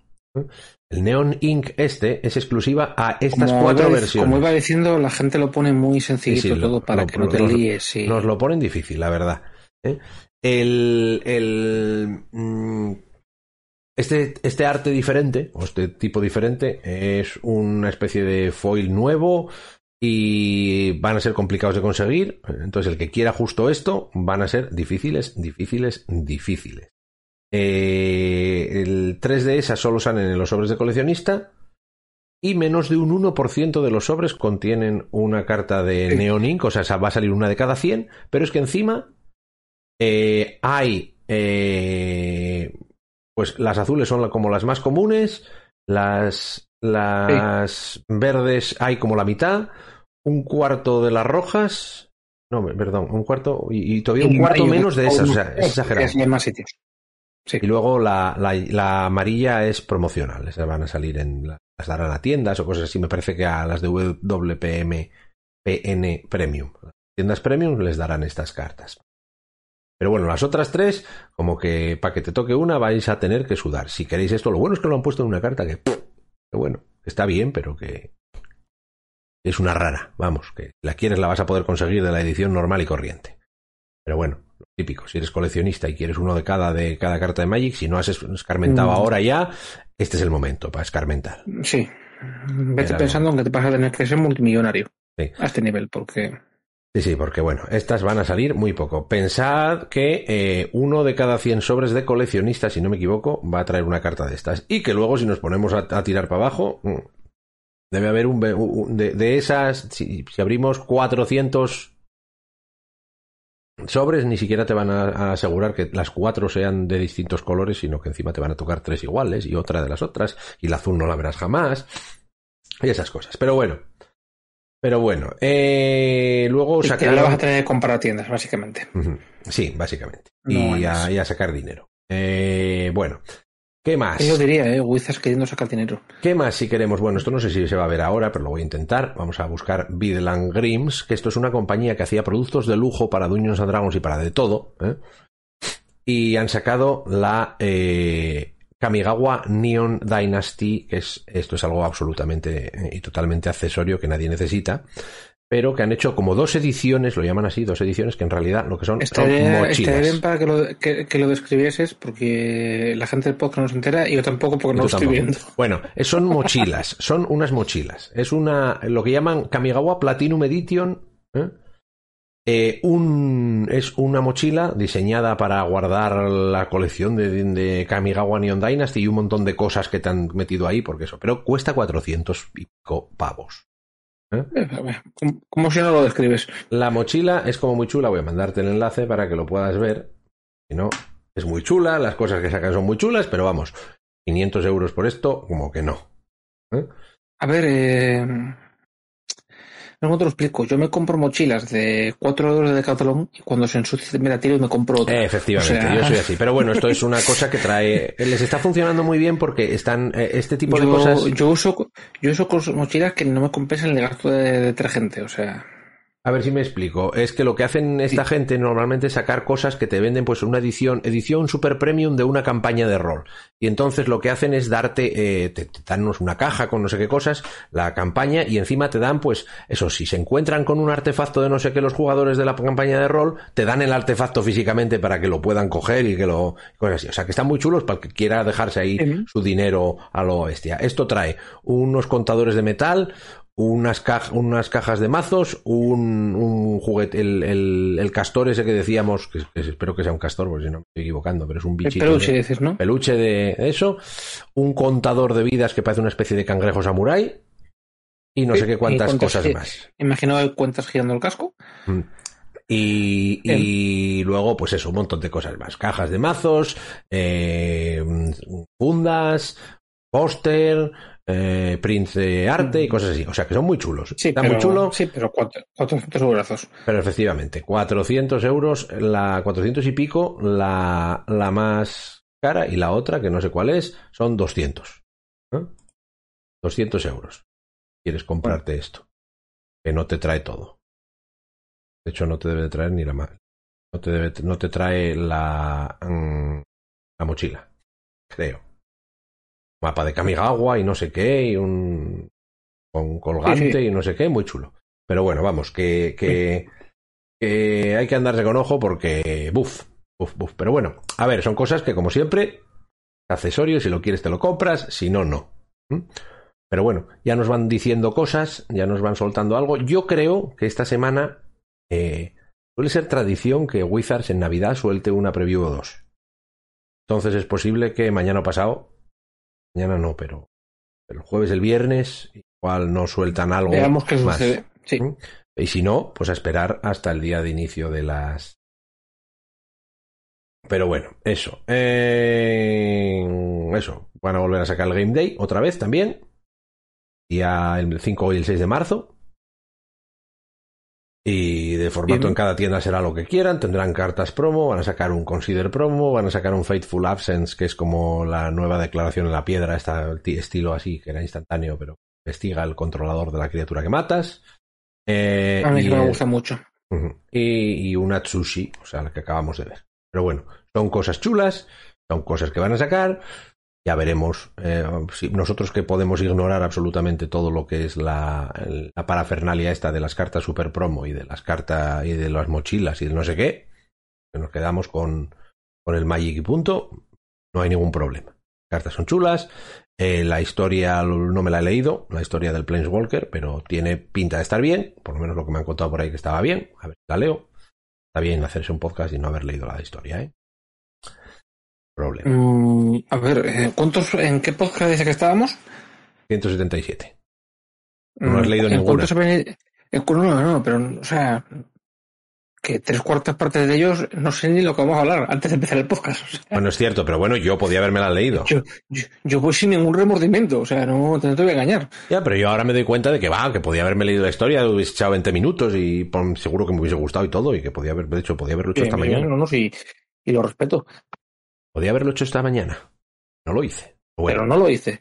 El Neon Ink este es exclusiva a estas Como cuatro iba, versiones. como iba diciendo, la gente lo pone muy sencillito Sí, sí, lo- todo para lo- que no te líes. y- Nos lo ponen difícil, la verdad. ¿eh? El, el, mm, este, este arte diferente, o este tipo diferente, es una especie de foil nuevo y van a ser complicados de conseguir. Entonces, el que quiera justo esto, van a ser difíciles, difíciles, difíciles. Eh, el 3 de esas solo salen en los sobres de coleccionista y menos de un 1% de los sobres contienen una carta de. Neon Ink, o sea, va a salir una de cada 100, pero es que encima eh, hay eh, pues las azules son como las más comunes, las, las verdes hay como la mitad, un cuarto de las rojas. No, perdón, un cuarto y, y todavía un cuarto menos de esas. O sea, Es exagerado. Sí. Y luego la, la, la amarilla es promocional. Esas van a salir en la- las darán a tiendas o cosas así. Me parece que a las de WPM PN Premium. Tiendas Premium les darán estas cartas. Pero bueno, las otras tres, como que para que te toque una vais a tener que sudar. Si queréis esto, lo bueno es que lo han puesto en una carta que, que bueno, está bien, pero que es una rara. Vamos, que la quieres la vas a poder conseguir de la edición normal y corriente. Pero bueno, típico, si eres coleccionista y quieres uno de cada de cada carta de Magic, si no has es- escarmentado Mm. ahora ya, este es el momento para escarmentar. Sí. Vete pensando en que te vas a tener que ser multimillonario Sí. a este nivel, porque Sí, sí, porque bueno, estas van a salir muy poco. Pensad que eh, uno de cada 100 sobres de coleccionista, si no me equivoco, va a traer una carta de estas. Y que luego, si nos ponemos a, a tirar para abajo, mm, debe haber un, un- de, de esas, si, si abrimos 400 sobres, ni siquiera te van a, asegurar que las cuatro sean de distintos colores, sino que encima te van a tocar tres iguales y otra de las otras, y la azul no la verás jamás, y esas cosas. Pero bueno. Pero bueno, eh, luego sacaron... la vas a tener que comprar a tiendas, básicamente. Sí, básicamente. No y, a, y a sacar dinero. Eh, bueno, ¿qué más? Yo diría, eh, Wizards queriendo sacar dinero. ¿Qué más si queremos? Bueno, esto no sé si se va a ver ahora, pero lo voy a intentar. Vamos a buscar Vidland Grims, que esto es una compañía que hacía productos de lujo para Dungeons and Dragons y para de todo. ¿eh? Y han sacado la eh, Kamigawa Neon Dynasty, que es esto es algo absolutamente y totalmente accesorio que nadie necesita, pero que han hecho como dos ediciones, lo llaman así, dos ediciones que en realidad lo que son, son Estaría, mochilas. estaría bien para que lo, que, que lo describieses, porque la gente del podcast no se entera y yo tampoco, porque no lo estoy viendo. Bueno, son mochilas, son unas mochilas. Es una, lo que llaman Kamigawa Platinum Edition. ¿eh? Eh, un, es una mochila diseñada para guardar la colección de, de Kamigawa Neon Dynasty y un montón de cosas que te han metido ahí, porque eso. Pero cuesta 400 y pico pavos. Eh, ¿Cómo, cómo si no lo describes? La mochila es como muy chula, voy a mandarte el enlace para que lo puedas ver. Si no, es muy chula, las cosas que sacan son muy chulas, pero vamos, 500 euros por esto, como que no. ¿Eh? A ver, eh, ¿cómo te lo explico? Yo me compro mochilas de 4 euros de Decathlon y cuando se ensucia me la tiro y me compro otra. Eh, efectivamente, O sea- yo soy así. Pero bueno, esto es una cosa que trae. Les está funcionando muy bien porque están. eh, este tipo de yo, cosas. yo uso yo uso mochilas que no me compensan el gasto de detergente, o sea, A ver si me explico. Es que lo que hacen esta gente normalmente es sacar cosas que te venden, pues una edición, edición super premium de una campaña de rol. Y entonces lo que hacen es darte, eh, te, te dan una caja con no sé qué cosas, la campaña, y encima te dan, pues, eso, si se encuentran con un artefacto de no sé qué los jugadores de la campaña de rol, te dan el artefacto físicamente para que lo puedan coger y que lo, cosas así. O sea, que están muy chulos para el que quiera dejarse ahí su dinero a lo bestia. Esto trae unos contadores de metal, unas, unas cajas de mazos, un, un juguete, el, el, el castor ese que decíamos, que, que espero que sea un castor, porque si no me estoy equivocando, pero es un el bichito. peluche de- dices, ¿no? peluche de eso, un contador de vidas que parece una especie de cangrejo samurái y no sé qué cuántas ¿Y cuántas cosas más. Imagino cuentas girando el casco. Mm. Y, y luego, pues eso, un montón de cosas más. Cajas de mazos, eh, fundas, póster, eh, prints de arte y cosas así. O sea, que son muy chulos. Sí, Está pero, muy chulo, Sí, pero cuatro- 400 euros. pero efectivamente, 400 euros, la 400 y pico, la, la más cara y la otra, que no sé cuál es, son 200. ¿eh? 200 euros. Quieres comprarte esto, que no te trae todo. De hecho, no te debe de traer ni la ma- no te debe, no te trae la mm, la mochila, creo. Mapa de Kamigawa y no sé qué y un colgante Sí, sí. y no sé qué, muy chulo. Pero bueno, vamos, que, que, que hay que andarse con ojo porque buf, buf, buf. Pero bueno, a ver, son cosas que como siempre, accesorios, si lo quieres te lo compras, si no, no. ¿Mm? Pero bueno, ya nos van diciendo cosas, ya nos van soltando algo. Yo creo que esta semana eh, suele ser tradición que Wizards en Navidad suelte una preview o dos. Entonces es posible que mañana o pasado, mañana no, pero, el jueves, el viernes, igual no sueltan algo Veamos qué más. sucede. Sí. Y si no, pues a esperar hasta el día de inicio de las. Pero bueno, eso. Eh, Eso. Van a volver a sacar el Game Day otra vez también. Día el 5 y el 6 de marzo. Y de formato Bien. en cada tienda será lo que quieran, tendrán cartas promo, van a sacar un Consider promo, van a sacar un Fateful Absence, que es como la nueva declaración en la piedra, esta ti- estilo así, que era instantáneo, pero investiga el controlador de la criatura que matas. Eh, A mí y, me gusta mucho. Y, y una Tsushi, o sea, la que acabamos de ver. Pero bueno, son cosas chulas, son cosas que van a sacar. Ya veremos eh, si nosotros que podemos ignorar absolutamente todo lo que es la, parafernalia esta de las cartas super promo y de las cartas y de las mochilas y no sé qué, que nos quedamos con, con el Magic y punto, no hay ningún problema. Cartas son chulas, eh, la historia no me la he leído, la historia del Planeswalker, pero tiene pinta de estar bien, por lo menos lo que me han contado por ahí que estaba bien, a ver la leo. Está bien hacerse un podcast y no haber leído la historia, ¿eh? Problema. Mm, a ver, eh, ¿cuántos, ¿en qué podcast dice que estábamos? 177. No has Mm, leído ¿en ninguna. habéis- en no, no, pero, o sea, que tres cuartas partes de ellos no sé ni lo que vamos a hablar antes de empezar el podcast. o sea, Bueno, es cierto, pero bueno, yo podía haberme la leído. yo, yo, yo voy sin ningún remordimiento, o sea, no, no te voy a engañar. Ya, pero yo ahora me doy cuenta de que va, que podía haberme leído la historia, hubiese echado 20 minutos y seguro que me hubiese gustado y todo, y que podía haber, de hecho, podía haberlo hecho esta Bien, bien, mañana. no, no, sí, y lo respeto, Podía haberlo hecho esta mañana. No lo hice. Bueno, pero no lo hice.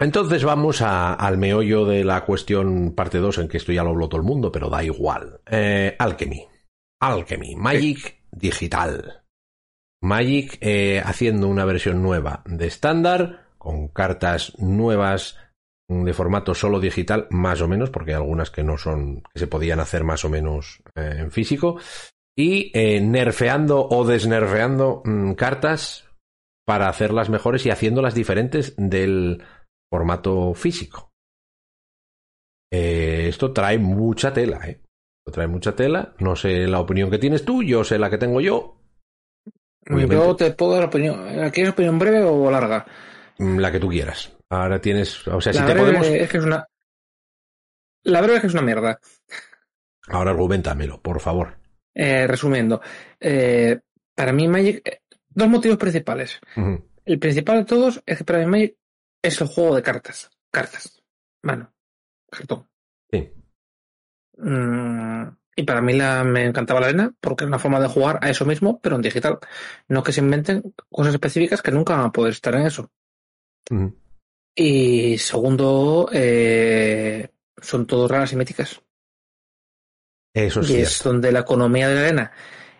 entonces vamos a- al meollo de la cuestión parte 2, en que esto ya lo habló todo el mundo, pero da igual. Eh, Alchemy. Alchemy. Magic digital. Magic eh, haciendo una versión nueva de estándar, con cartas nuevas mm, de formato solo digital, más o menos, porque hay algunas que no son, que se podían hacer más o menos eh, en físico, y eh, nerfeando o desnerfeando mm, cartas para hacerlas mejores y haciéndolas diferentes del formato físico. Eh, esto trae mucha tela, ¿eh? Esto trae mucha tela. No sé la opinión que tienes tú, yo sé la que tengo yo. Obviamente. Yo te puedo dar opinión. ¿Quieres opinión breve o larga? Mm, La que tú quieras. Ahora tienes, o sea, si la te breve podemos, es que es una. La breve es que es una mierda. ahora argumentamelo, por favor. Eh, resumiendo, eh, para mí Magic, eh, dos motivos principales. El principal de todos es que para mí Magic es el juego de cartas. Cartas. Mano. Cartón. Sí. Mm, y para mí la, me encantaba la arena porque es una forma de jugar a eso mismo, pero en digital. No que se inventen cosas específicas que nunca van a poder estar en eso. Y segundo, eh, son todos raras y míticas. Eso es y cierto. es donde la economía de la arena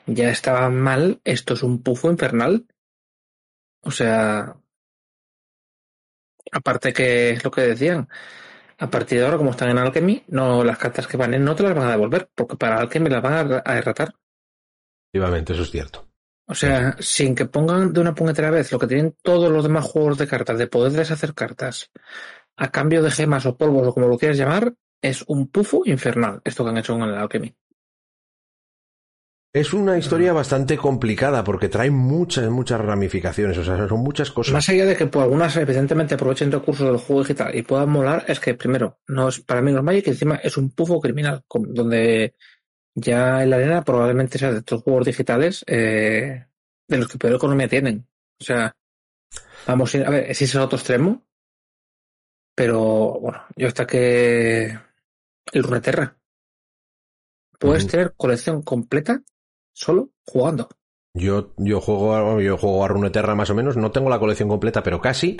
ya estaba mal, esto es un pufo infernal. O sea, aparte que es lo que decían, a partir de ahora, como están en Alchemy, no, las cartas que van en no te las van a devolver, porque para Alchemy las van a, a erratar. Efectivamente, eso es cierto. O sea, sin que pongan de una puñetera vez lo que tienen todos los demás juegos de cartas, de poder deshacer cartas, a cambio de gemas o polvos o como lo quieras llamar, es un pufo infernal, esto que han hecho con el Alchemy. Es una historia bastante complicada porque trae muchas, muchas ramificaciones. O sea, son muchas cosas. Más allá de que por algunas evidentemente aprovechen recursos del juego digital y puedan molar, es que primero, no es para mí no es Magic y encima es un pufo criminal, con- donde ya en la arena probablemente sea de estos juegos digitales eh, de los que peor economía tienen. O sea, vamos a ver, ese es el otro extremo, pero bueno, yo hasta que el Runeterra. Puedes tener colección completa solo jugando. Yo, yo juego a, yo juego a Runeterra más o menos. No tengo la colección completa, pero casi.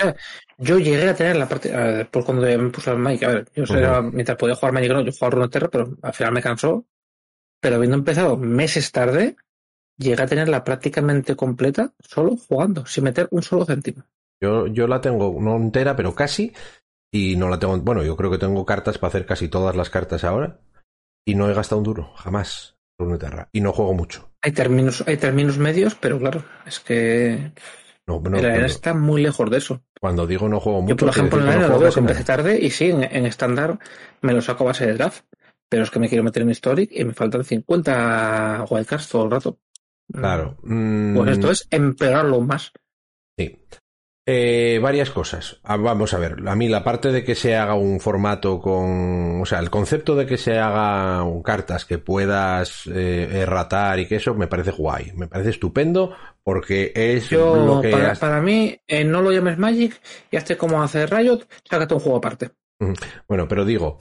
Yo llegué a tener la parte, a ver, después cuando me puse al Magic, a ver, yo era- mientras podía jugar Magic no, yo jugaba Runeterra, pero al final me cansó. Pero habiendo empezado meses tarde, llegué a tenerla prácticamente completa solo jugando, sin meter un solo céntimo. Yo, yo la tengo no entera, pero casi. Y no la tengo. Bueno, yo creo que tengo cartas para hacer casi todas las cartas ahora. Y no he gastado un duro, jamás. Runeterra. Y no juego mucho. Hay términos, hay términos medios, pero claro, es que No, no, la arena cuando, está muy lejos de eso. cuando digo no juego mucho. Yo, por ejemplo, en la no arena nada. empecé tarde y sí, en, estándar me lo saco a base de draft, pero es que me quiero meter en Historic y me faltan 50 wildcards todo el rato. Claro. Mm, Pues esto es empeorarlo más. Sí. Eh, varias cosas. Ah, Vamos a ver. A mí la parte de que se haga un formato con... O sea, el concepto de que se haga un cartas que puedas eh, erratar y que eso me parece guay. Me parece estupendo porque es Yo, lo que... para, has- para mí, eh, no lo llames Magic y hazte como hace Riot, sácate un juego aparte. Bueno, pero digo,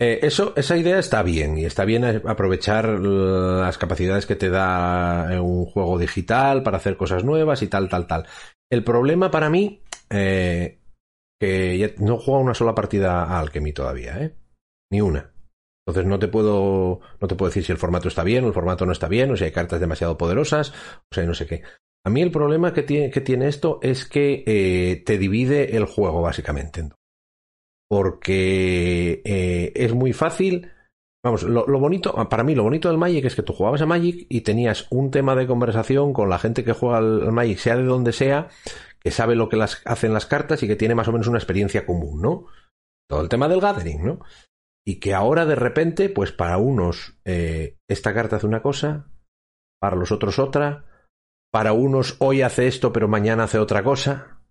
Eh, eso, esa idea está bien y está bien aprovechar las capacidades que te da un juego digital para hacer cosas nuevas y tal, tal, tal. El problema para mí, eh, que no juego una sola partida a Alchemy todavía, ¿eh? Ni una. Entonces no te puedo, no te puedo decir si el formato está bien o el formato no está bien, o si hay cartas demasiado poderosas, o sea, no sé qué. A mí el problema que tiene, que tiene esto es que eh, te divide el juego, básicamente. Porque eh, es muy fácil. Vamos, lo, bonito, para mí lo bonito del Magic es que tú jugabas a Magic y tenías un tema de conversación con la gente que juega al, Magic, sea de donde sea, que sabe lo que las, hacen las cartas y que tiene más o menos una experiencia común, ¿no? Todo el tema del gathering, ¿no? Y que ahora de repente, pues para unos eh, esta carta hace una cosa, para los otros otra, para unos hoy hace esto pero mañana hace otra cosa.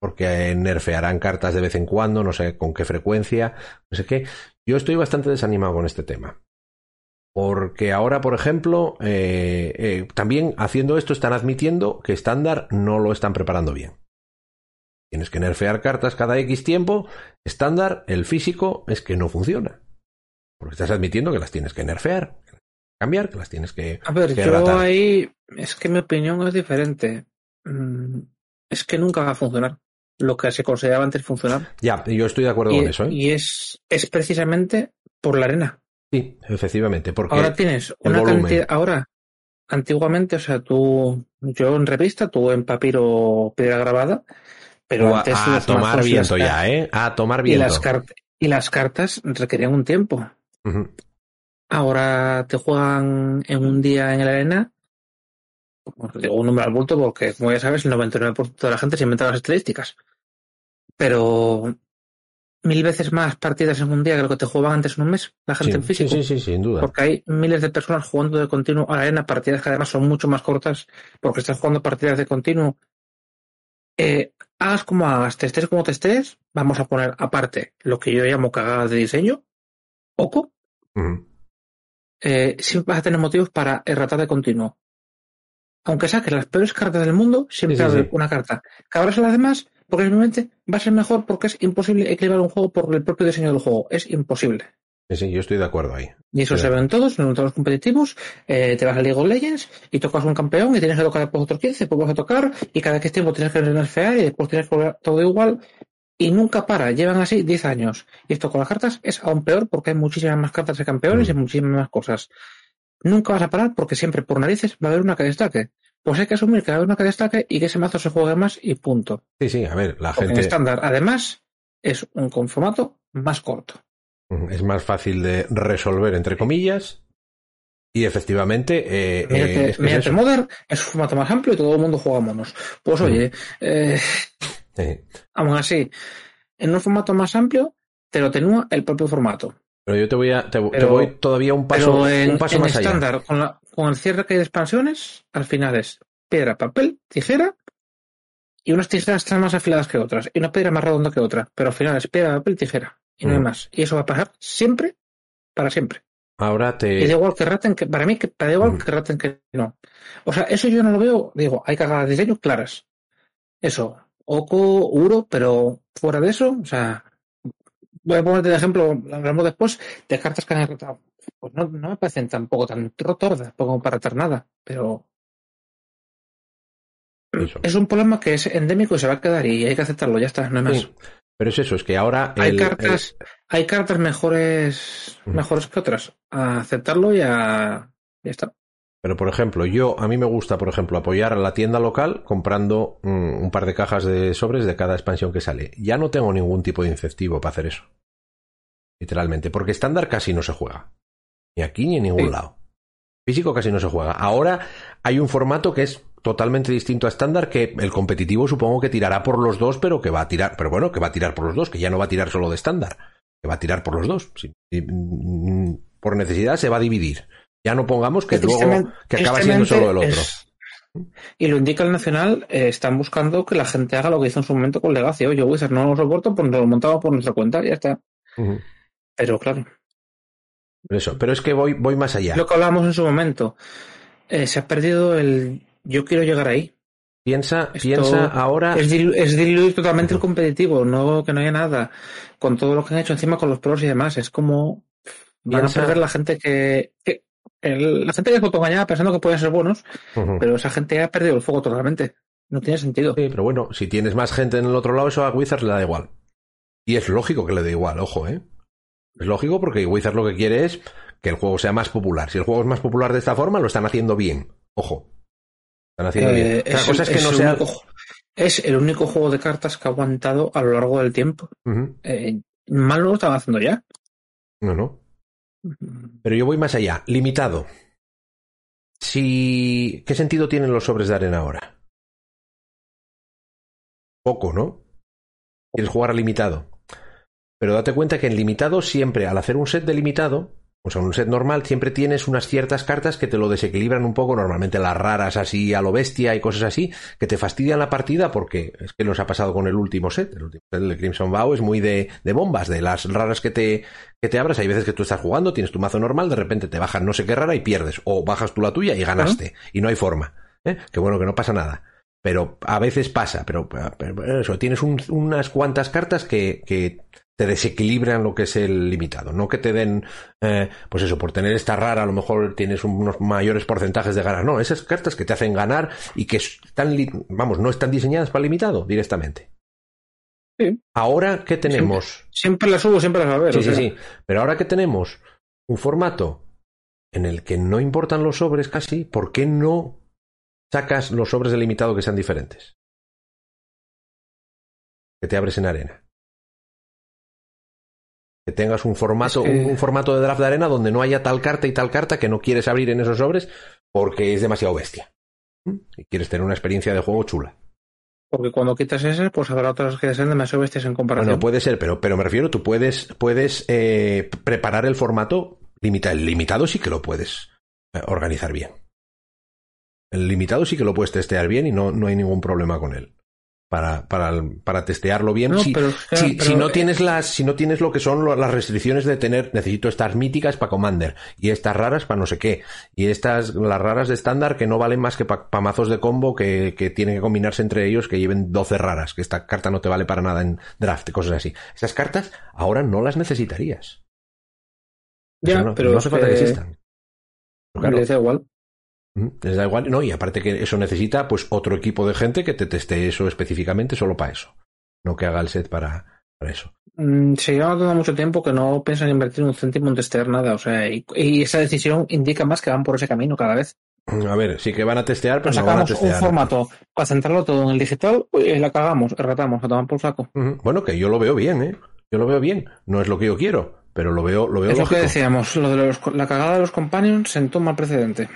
Porque nerfearán cartas de vez en cuando, no sé con qué frecuencia, no sé qué. Yo estoy bastante desanimado con este tema. Porque ahora, por ejemplo, eh, eh, también haciendo esto están admitiendo que estándar no lo están preparando bien. Tienes que nerfear cartas cada X tiempo. Estándar, el físico, es que no funciona. Porque estás admitiendo que las tienes que nerfear cambiar, que las tienes que. A ver, yo ahí es que mi opinión es diferente. Mm, es que nunca va a funcionar lo que se consideraba antes funcionar. Ya, yo estoy de acuerdo con eso. ¿eh? Y es, es precisamente por la arena. Sí, efectivamente. Porque ahora tienes una cantidad. Ahora, antiguamente, o sea, tú, yo en revista, tú en papiro piedra grabada, pero antes. A, tomar viento ya, ¿eh? A tomar viento. Y las, y las cartas requerían un tiempo. Ahora te juegan en un día en la arena. digo un número al bulto porque, como ya sabes, el 99% de la gente se inventa las estadísticas. Pero mil veces más partidas en un día que lo que te jugaban antes en un mes, la gente en físico. Sí, sí, sí, sin duda. Porque hay miles de personas jugando de continuo a la arena, partidas que además son mucho más cortas, porque estás jugando partidas de continuo. Eh, hagas como hagas, te estés como te estés, vamos a poner aparte lo que yo llamo cagadas de diseño, poco, eh, siempre vas a tener motivos para erratar de continuo. Aunque saques las peores cartas del mundo, siempre va una carta. Que a las demás, porque simplemente va a ser mejor porque es imposible equilibrar un juego por el propio diseño del juego. Es imposible. Sí, yo estoy de acuerdo ahí. Y eso se ve en todos, en todos los competitivos. Eh, te vas a League of Legends y tocas un campeón y tienes que tocar después otro 15, después vas a tocar y cada que tiempo tienes que nerfear y después tienes que volver todo igual y nunca para. Llevan así 10 años. Y esto con las cartas es aún peor porque hay muchísimas más cartas de campeones y mm. muchísimas más cosas. Nunca vas a parar porque siempre por narices va a haber una que destaque. Pues hay que asumir que va a haber una que destaque y que ese mazo se juegue más y punto. Sí, sí, a ver, la gente. En estándar, además, es un conformato más corto. Es más fácil de resolver, entre comillas. Y efectivamente. Eh, eh es Modern es un formato más amplio y todo el mundo juega monos. Pues oye, eh, Aún así, en un formato más amplio, te lo tenúa el propio formato. Pero yo te voy a te, voy todavía un paso, en, un paso más estándar, Con, la, con el cierre que hay de expansiones, al final es piedra, papel, tijera, y unas tijeras están más afiladas que otras, y una piedra más redonda que otra, pero al final es piedra, papel, tijera, y no hay mm. más. Y eso va a pasar siempre, para siempre. Ahora te. Y da igual que raten que, para mí, que da igual mm. que raten que no. O sea, eso yo no lo veo, digo, hay cagadas de diseño claras. Eso, Oco, Uro, pero fuera de eso, o sea, voy a ponerte de ejemplo, hablamos después, de cartas que han rotado. Pues no, no me parecen tampoco tan tordas como para tratar nada, pero es un problema que es endémico y se va a quedar y hay que aceptarlo, ya está, no hay más. Pero es eso, es que ahora hay cartas, hay cartas mejores, mejores que otras. A aceptarlo y a ya está. Pero, por ejemplo, yo, a mí me gusta, por ejemplo, apoyar a la tienda local comprando mm, un par de cajas de sobres de cada expansión que sale. Ya no tengo ningún tipo de incentivo para hacer eso. Literalmente, porque estándar casi no se juega. Ni aquí ni en ningún lado. Físico casi no se juega. Ahora hay un formato que es totalmente distinto a estándar que el competitivo supongo que tirará por los dos, pero que va a tirar, pero bueno, que va a tirar por los dos, que ya no va a tirar solo de estándar, que va a tirar por los dos. Mm, por necesidad se va a dividir. Ya no pongamos que luego que acaba siendo solo el otro. y lo indica el Nacional, eh, están buscando que la gente haga lo que hizo en su momento con Legacy. Oye, Wizard no lo soporto, pues lo montamos por nuestra cuenta y ya está. Pero claro. Eso, pero es que voy, voy más allá. Lo que hablábamos en su momento. Eh, se ha perdido el yo quiero llegar ahí. Piensa, Esto piensa ahora. Es, dilu- es diluir totalmente el competitivo, no que no haya nada. Con todo lo que han hecho encima con los pros y demás, es como van Piensa- a perder la gente que, que- el- la gente que es autoengañada pensando que pueden ser buenos, pero esa gente ha perdido el fuego totalmente. No tiene sentido. Sí, pero bueno, si tienes más gente en el otro lado, eso a Wizards le da igual. Y es lógico que le dé igual, ojo, ¿eh? Es lógico porque Wizards lo que quiere es que el juego sea más popular. Si el juego es más popular de esta forma, lo están haciendo bien. Ojo. Están haciendo bien. Eh, Otra cosa es que es no sea. único es el único juego de cartas que ha aguantado a lo largo del tiempo. Ujú. Eh, mal lo están haciendo ya. No, no. Pero yo voy más allá. Limitado. Si. ¿Qué sentido tienen los sobres de arena ahora? Poco, ¿no? Quieres jugar a limitado. Pero date cuenta que en limitado siempre, al hacer un set de limitado, o sea, un set normal, siempre tienes unas ciertas cartas que te lo desequilibran un poco, normalmente las raras así a lo bestia y cosas así, que te fastidian la partida porque es que nos ha pasado con el último set. El último set, de Crimson Vow, es muy de, de bombas, de las raras que te, que te abras. Hay veces que tú estás jugando, tienes tu mazo normal, de repente te bajas no sé qué rara y pierdes. O bajas tú la tuya y ganaste. Y no hay forma. ¿eh? Que bueno, que no pasa nada. Pero a veces pasa, pero, pero eso, tienes un- unas cuantas cartas que, que te desequilibran lo que es el limitado. No que te den, eh, pues eso, por tener esta rara, a lo mejor tienes unos mayores porcentajes de ganar. No, esas cartas que te hacen ganar y que están, vamos, no están diseñadas para limitado directamente. Sí. Ahora, ¿qué tenemos? Siempre las subo, siempre las va a ver. Sí, sí, sea, sí. Pero ahora que tenemos un formato en el que no importan los sobres casi, ¿por qué no sacas los sobres de limitado que sean diferentes? Que te abres en arena. Que tengas un formato, Es que- un, un formato de draft de arena donde no haya tal carta y tal carta que no quieres abrir en esos sobres porque es demasiado bestia. ¿Mm? Y quieres tener una experiencia de juego chula. Porque cuando quitas ese, pues habrá otras que sean demasiado bestias en comparación. Bueno, puede ser, pero, pero me refiero, tú puedes, puedes eh, preparar el formato limitado. El limitado sí que lo puedes eh, organizar bien. El limitado sí que lo puedes testear bien y no, no hay ningún problema con él. Para, para, para testearlo bien. No, si, pero- si- pero- si no tienes las, si no tienes lo que son lo- las restricciones de tener, necesito estas míticas para Commander, y estas raras para no sé qué, y estas, las raras de estándar que no valen más que para mazos de combo que, que tienen que combinarse entre ellos que lleven 12 raras, que esta carta no te vale para nada en draft cosas así. Esas cartas ahora no las necesitarías. Ya, no, pero no hace falta que que existan. Claro. da igual. Ujú, Les da igual, no, y aparte que eso necesita pues otro equipo de gente que te teste eso específicamente solo para eso. No que haga el set para, para eso. Mm, Se lleva todo mucho tiempo que no piensan invertir un céntimo en testear nada. O sea, y, y esa decisión indica más que van por ese camino cada vez. A ver, sí que van a testear, pero Pues no van a sacamos un formato para centrarlo todo en el digital y la cagamos, erratamos, a tomar por saco. Bueno, que yo lo veo bien, ¿eh? Yo lo veo bien. No es lo que yo quiero, pero lo veo, lo veo Es lo que decíamos, lo de los- la cagada de los companions sentó mal precedente.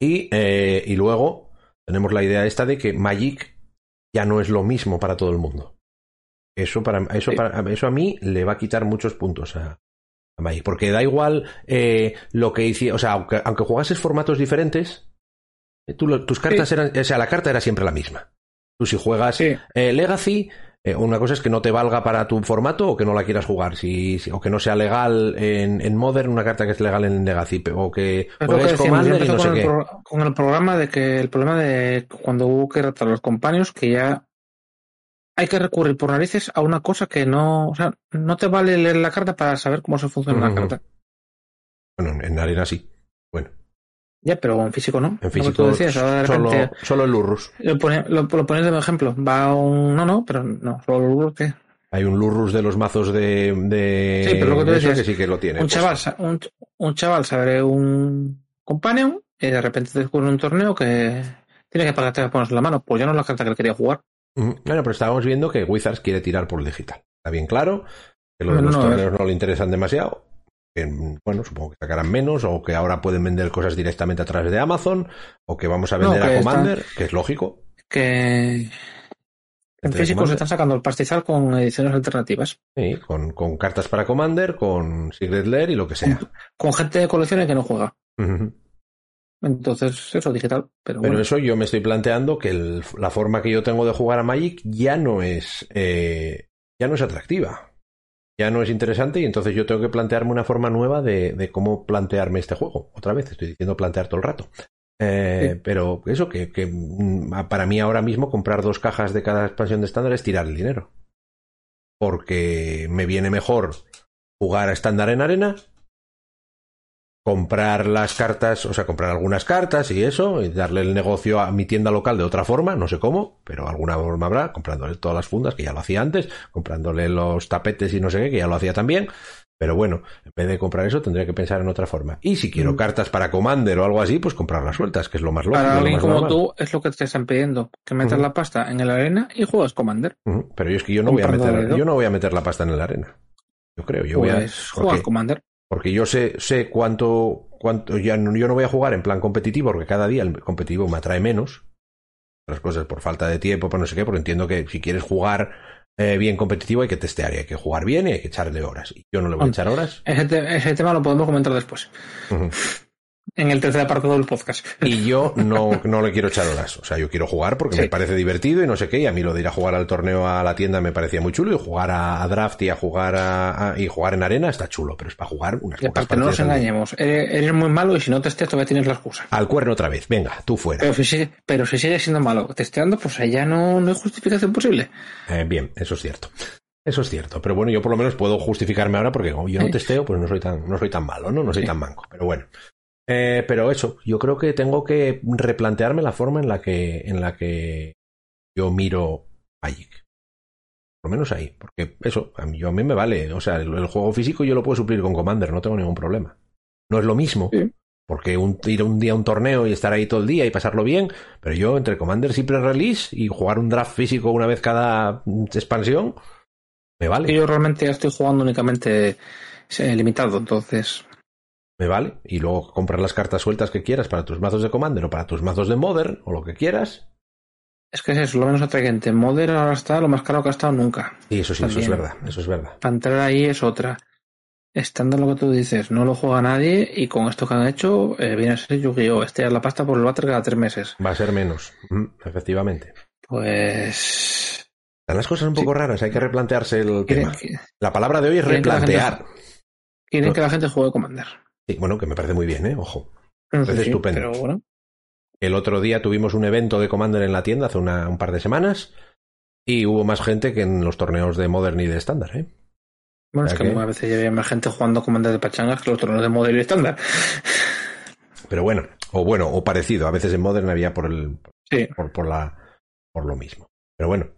Y, eh, y luego tenemos la idea esta de que Magic ya no es lo mismo para todo el mundo. Eso, para, eso, Sí. para, eso a mí le va a quitar muchos puntos a, a Magic. Porque da igual eh, lo que hice. O sea, aunque, aunque jugases formatos diferentes, eh, tú tus cartas Sí. eran. O sea, la carta era siempre la misma. Tú si juegas Sí, eh, Legacy, eh, una cosa es que no te valga para tu formato o que no la quieras jugar, si, si- o que no sea legal en, en Modern, una carta que es legal en Legacy, o que juegues Commander y empezó no sé con, el qué. pro- con el programa de que el problema de cuando hubo que ratar los companions, que ya hay que recurrir por narices a una cosa que no, o sea, no te vale leer la carta para saber cómo se funciona Ujú. la carta. Bueno, en arena sí. Bueno, Ya, pero en físico no. en Lo físico decías, ahora de solo, solo el Lurrus. lo, pone- lo, lo pones de ejemplo. Va un. No, no, pero no, solo el que Hay un Lurrus de los mazos de, de Sí, pero lo que tú de decías, que sí que lo tiene. un pues. chaval, un, un chaval se abre un companion y de repente descubre un torneo que tiene que pagar tres ponerse la mano. Pues ya no es la carta que él quería jugar. Bueno, pero estábamos viendo que Wizards quiere tirar por el digital. Está bien claro, que los, No, los no, torneos no le interesan demasiado. Que, bueno, supongo que sacarán menos, o que ahora pueden vender cosas directamente a través de Amazon, o que vamos a vender a Commander, que es lógico. Que en físico se están sacando el pastizal con ediciones alternativas. Sí, con, con cartas para Commander, con Secret Lair y lo que sea. Con gente de colecciones que no juega. Entonces, eso, digital. Pero, Pero bueno, eso yo me estoy planteando que el- la forma que yo tengo de jugar a Magic ya no es eh, ya no es atractiva. Ya no es interesante y entonces yo tengo que plantearme una forma nueva de, de cómo plantearme este juego. Otra vez, estoy diciendo plantear todo el rato. Eh, Sí. Pero eso, que, que, mm, para mí ahora mismo comprar dos cajas de cada expansión de estándar es tirar el dinero. Porque me viene mejor jugar a estándar en arena, comprar las cartas, o sea, comprar algunas cartas y eso, y darle el negocio a mi tienda local de otra forma, no sé cómo, pero alguna forma habrá, comprándole todas las fundas, que ya lo hacía antes, comprándole los tapetes y no sé qué, que ya lo hacía también. Pero bueno, en vez de comprar eso, tendría que pensar en otra forma. Y si quiero Mm. cartas para Commander o algo así, pues comprarlas sueltas, que es lo más lógico. Para alguien como normal. tú es lo que te están pidiendo, que metas la pasta en el arena y juegas Commander. Pero yo es que yo no voy a meter, yo no voy a meter la pasta en la arena. Yo creo, yo voy a. Pues Porque, Commander. Porque yo sé, sé cuánto, cuánto, ya no- yo no voy a jugar en plan competitivo, porque cada día el competitivo me atrae menos. Otras cosas por falta de tiempo, por no sé qué, porque entiendo que si quieres jugar eh, bien competitivo hay que testear y hay que jugar bien y hay que echarle horas. Y yo no le voy a echar horas. Ese, te- ese tema lo podemos comentar después. En el tercer apartado del podcast. Y yo no, no le quiero echar horas. O sea, yo quiero jugar porque Sí. me parece divertido y no sé qué. Y a mí lo de ir a jugar al torneo a la tienda me parecía muy chulo. Y jugar a, a draft y a jugar a, a- y jugar en arena está chulo. Pero es para jugar unas Y pocas aparte, no nos partidas engañemos. Eres, eres muy malo y si no testeas todavía tienes la excusa. Al cuerno otra vez. Venga, tú fuera. Pero si sigue, pero si sigue siendo malo testeando, pues ya no, no hay justificación posible. Eh, bien, eso es cierto. Eso es cierto. Pero bueno, yo por lo menos puedo justificarme ahora porque como yo no testeo, pues no soy tan, no soy tan malo, ¿no? No soy Sí. tan manco. Pero bueno. Eh, pero eso, yo creo que tengo que replantearme la forma en la que, en la que yo miro Magic. Por lo menos ahí. Porque eso, a mí, yo, a mí me vale. O sea, el, el juego físico yo lo puedo suplir con Commander, no tengo ningún problema. No es lo mismo. Sí. Porque un, ir un día a un torneo y estar ahí todo el día y pasarlo bien, pero yo entre Commander y pre-release y jugar un draft físico una vez cada expansión, me vale. Yo realmente estoy jugando únicamente eh, limitado, entonces. Me vale. Y luego comprar las cartas sueltas que quieras para tus mazos de Commander o para tus mazos de Modern o lo que quieras. Es que es eso, lo menos atrayente. Modern ahora está lo más caro que ha estado nunca. Y eso sí, eso es verdad. Eso es verdad. Para entrar ahí es otra. Estando lo que tú dices, no lo juega nadie y con esto que han hecho, eh, viene a ser Yu-Gi-Oh! Este la pasta por el váter cada tres meses. Va a ser menos. Efectivamente. Pues. Están las cosas un poco raras. Hay que replantearse el tema. La palabra de hoy es quieren que la gente- replantear. No. que la gente juegue Commander. Sí, bueno, que me parece muy bien, ¿eh? Ojo. No Parece estupendo. Pero bueno, El otro día tuvimos un evento de Commander en la tienda hace una- un par de semanas y hubo más gente que en los torneos de Modern y de estándar, ¿eh? bueno es ¿Ya que qué? a veces ya había más gente jugando Commander de pachangas que los torneos de Modern y estándar. Pero bueno, o bueno, o parecido. A veces en Modern había por el Sí. por, por la por lo mismo. Pero bueno,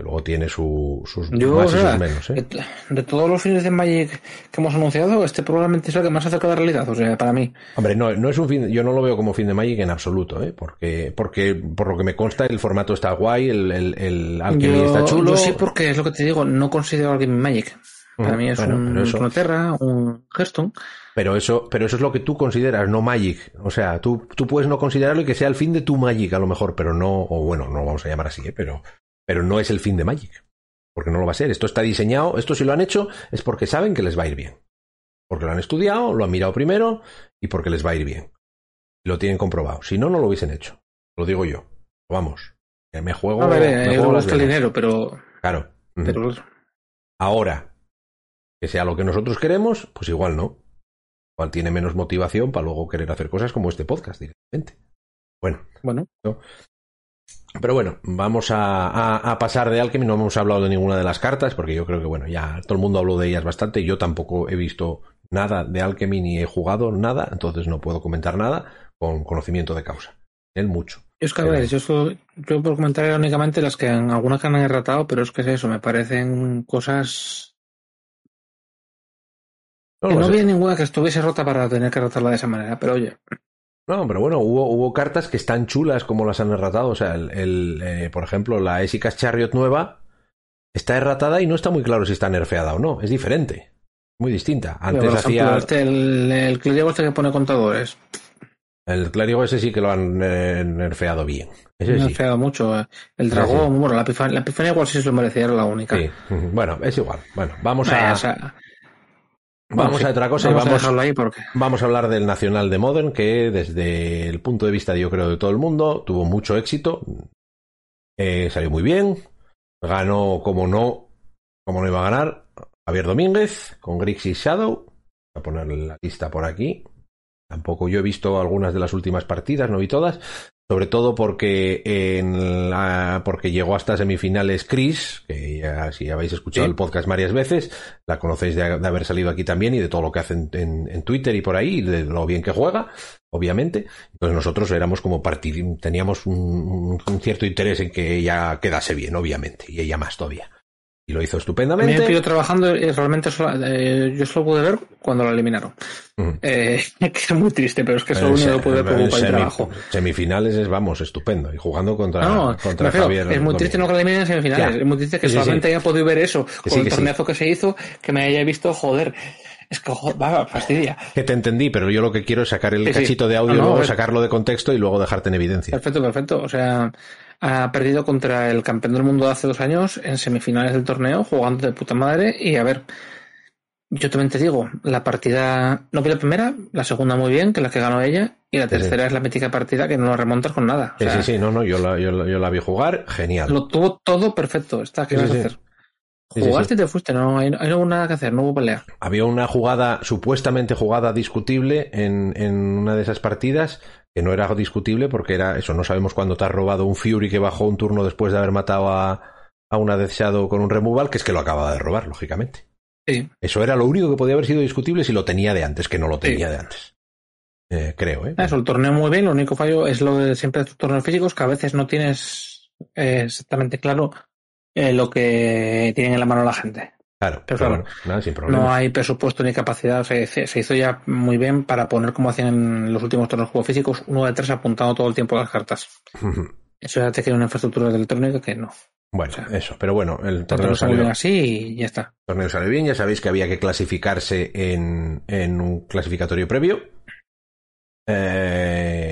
que luego tiene su, sus Yo, más o y sus menos, ¿eh? De, todos los fines de Magic que hemos anunciado, este probablemente es el que más acerca de la realidad, o sea, para mí. Hombre, no, no es un fin, yo no lo veo como fin de Magic en absoluto, ¿eh? Porque, porque por lo que me consta, el formato está guay, el, el, el Alchemy Yo, está chulo. yo sí, porque es lo que te digo, no considero Game Magic. Para mí es bueno, un pero eso- Runeterra, un Hearthstone. Pero eso, pero eso es lo que tú consideras, no Magic. O sea, tú, tú puedes no considerarlo y que sea el fin de tu Magic a lo mejor, pero no, o bueno, no lo vamos a llamar así, ¿eh? pero, pero no es el fin de Magic. Porque no lo va a ser. Esto está diseñado, esto si lo han hecho es porque saben que les va a ir bien. Porque lo han estudiado, lo han mirado primero y porque les va a ir bien. Lo tienen comprobado. Si no, no lo hubiesen hecho. Lo digo yo. Vamos. que Me juego. A ver, me juego gusta el dinero, pero, Claro. Ahora, que sea lo que nosotros queremos, pues igual no. Igual tiene menos motivación para luego querer hacer cosas como este podcast directamente. Bueno, bueno, pero bueno, vamos a, a- a pasar de Alchemy. No hemos hablado de ninguna de las cartas, porque yo creo que, bueno, ya todo el mundo habló de ellas bastante. Yo tampoco he visto nada de Alchemy ni he jugado nada, entonces no puedo comentar nada con conocimiento de causa. Él mucho. yo es que a ver, yo, por comentar era únicamente las que en algunas que han erratado, pero es que es eso, me parecen cosas No, que no sé. había ninguna que estuviese rota para tener que rotarla de esa manera, pero oye, No, pero bueno, hubo, hubo cartas que están chulas como las han erratado. O sea, el, el, eh, por ejemplo, la Esicas Chariot nueva está erratada y no está muy claro si está nerfeada o no. Es diferente. Muy distinta. Antes ejemplo, hacía. este, el, el clérigo este que pone contadores, El clérigo ese sí que lo han eh, nerfeado bien. Ese sí. fregado mucho. eh. El Sí, dragón, bueno, la epifanía, la epifanía igual sí se lo merecía, era la única. Sí. Bueno, es igual. Bueno, vamos a, o sea, vamos bueno, a otra cosa y vamos a vamos, ahí porque Vamos a hablar del Nacional de Modern, que desde el punto de vista, yo creo, de todo el mundo, tuvo mucho éxito. Eh, salió muy bien. Ganó, como no, como no iba a ganar, Javier Domínguez con Grixis Shadow. Voy a poner la lista por aquí. Tampoco yo he visto algunas de las últimas partidas, no vi todas, sobre todo porque en la, porque llegó hasta semifinales Chris, que ya si habéis escuchado Sí. el podcast varias veces, la conocéis de, de haber salido aquí también y de todo lo que hace en, en- en Twitter y por ahí, y de lo bien que juega, obviamente. Entonces nosotros éramos como partid teníamos un, un cierto interés en que ella quedase bien, obviamente, y ella más todavía. Y lo hizo mí me estupendamente. pilló trabajando y realmente solo- eh, yo solo pude ver cuando lo eliminaron. Ujú. Eh, que es muy triste, pero es que solo Eh, único que pude ver por semi- trabajo. Semifinales es, vamos, estupendo. Y jugando contra, No, contra refiero, Javier. es muy triste no que la eliminen en semifinales. Ya. Es muy triste que Sí, solamente sí. haya podido ver eso con sí, el torneazo que se hizo, que me haya visto, joder. Es que, va, fastidia. Que te entendí, pero yo lo que quiero es sacar el Sí, sí. cachito de audio, No, no, luego sacarlo de contexto y luego dejarte en evidencia. Perfecto, perfecto. O sea, ha perdido contra el campeón del mundo de hace dos años en semifinales del torneo, jugando de puta madre. Y a ver, yo también te digo, la partida, no vi la primera, la segunda muy bien, que es la que ganó ella, y la sí. tercera es la mítica partida que no la remontas con nada. O Sí, sea, sí, sí, no, no, yo la, yo, la- yo la vi jugar, genial. Lo tuvo todo perfecto. Está, ¿qué Sí, vas a hacer? Jugaste y te fuiste, no hay, no hubo nada que hacer, no hubo pelea. Había una jugada, supuestamente jugada discutible en, en una de esas partidas, que no era discutible porque era eso, no sabemos cuándo te has robado un Fury que bajó un turno después de haber matado a, a una Death Shadow con un removal, que es que lo acababa de robar, lógicamente. Sí. Eso era lo único que podía haber sido discutible si lo tenía de antes, que no lo tenía Sí. de antes. Eh, creo, ¿eh? Eso, el torneo muy bien, lo único fallo es lo de siempre de tus torneos físicos, que a veces no tienes eh, exactamente claro eh, lo que tienen en la mano la gente. Claro, pero claro, nada, sin problema. No hay presupuesto ni capacidad, se, se hizo ya muy bien para poner como hacían en los últimos torneos de juego físicos, uno de tres apuntando todo el tiempo las cartas. Eso ya te crea una infraestructura electrónica que no. Bueno, O sea, eso, pero bueno, el torneo torneo sale bien salió, así y ya está. el torneo salió bien, ya sabéis que había que clasificarse en, en un clasificatorio previo. Eh,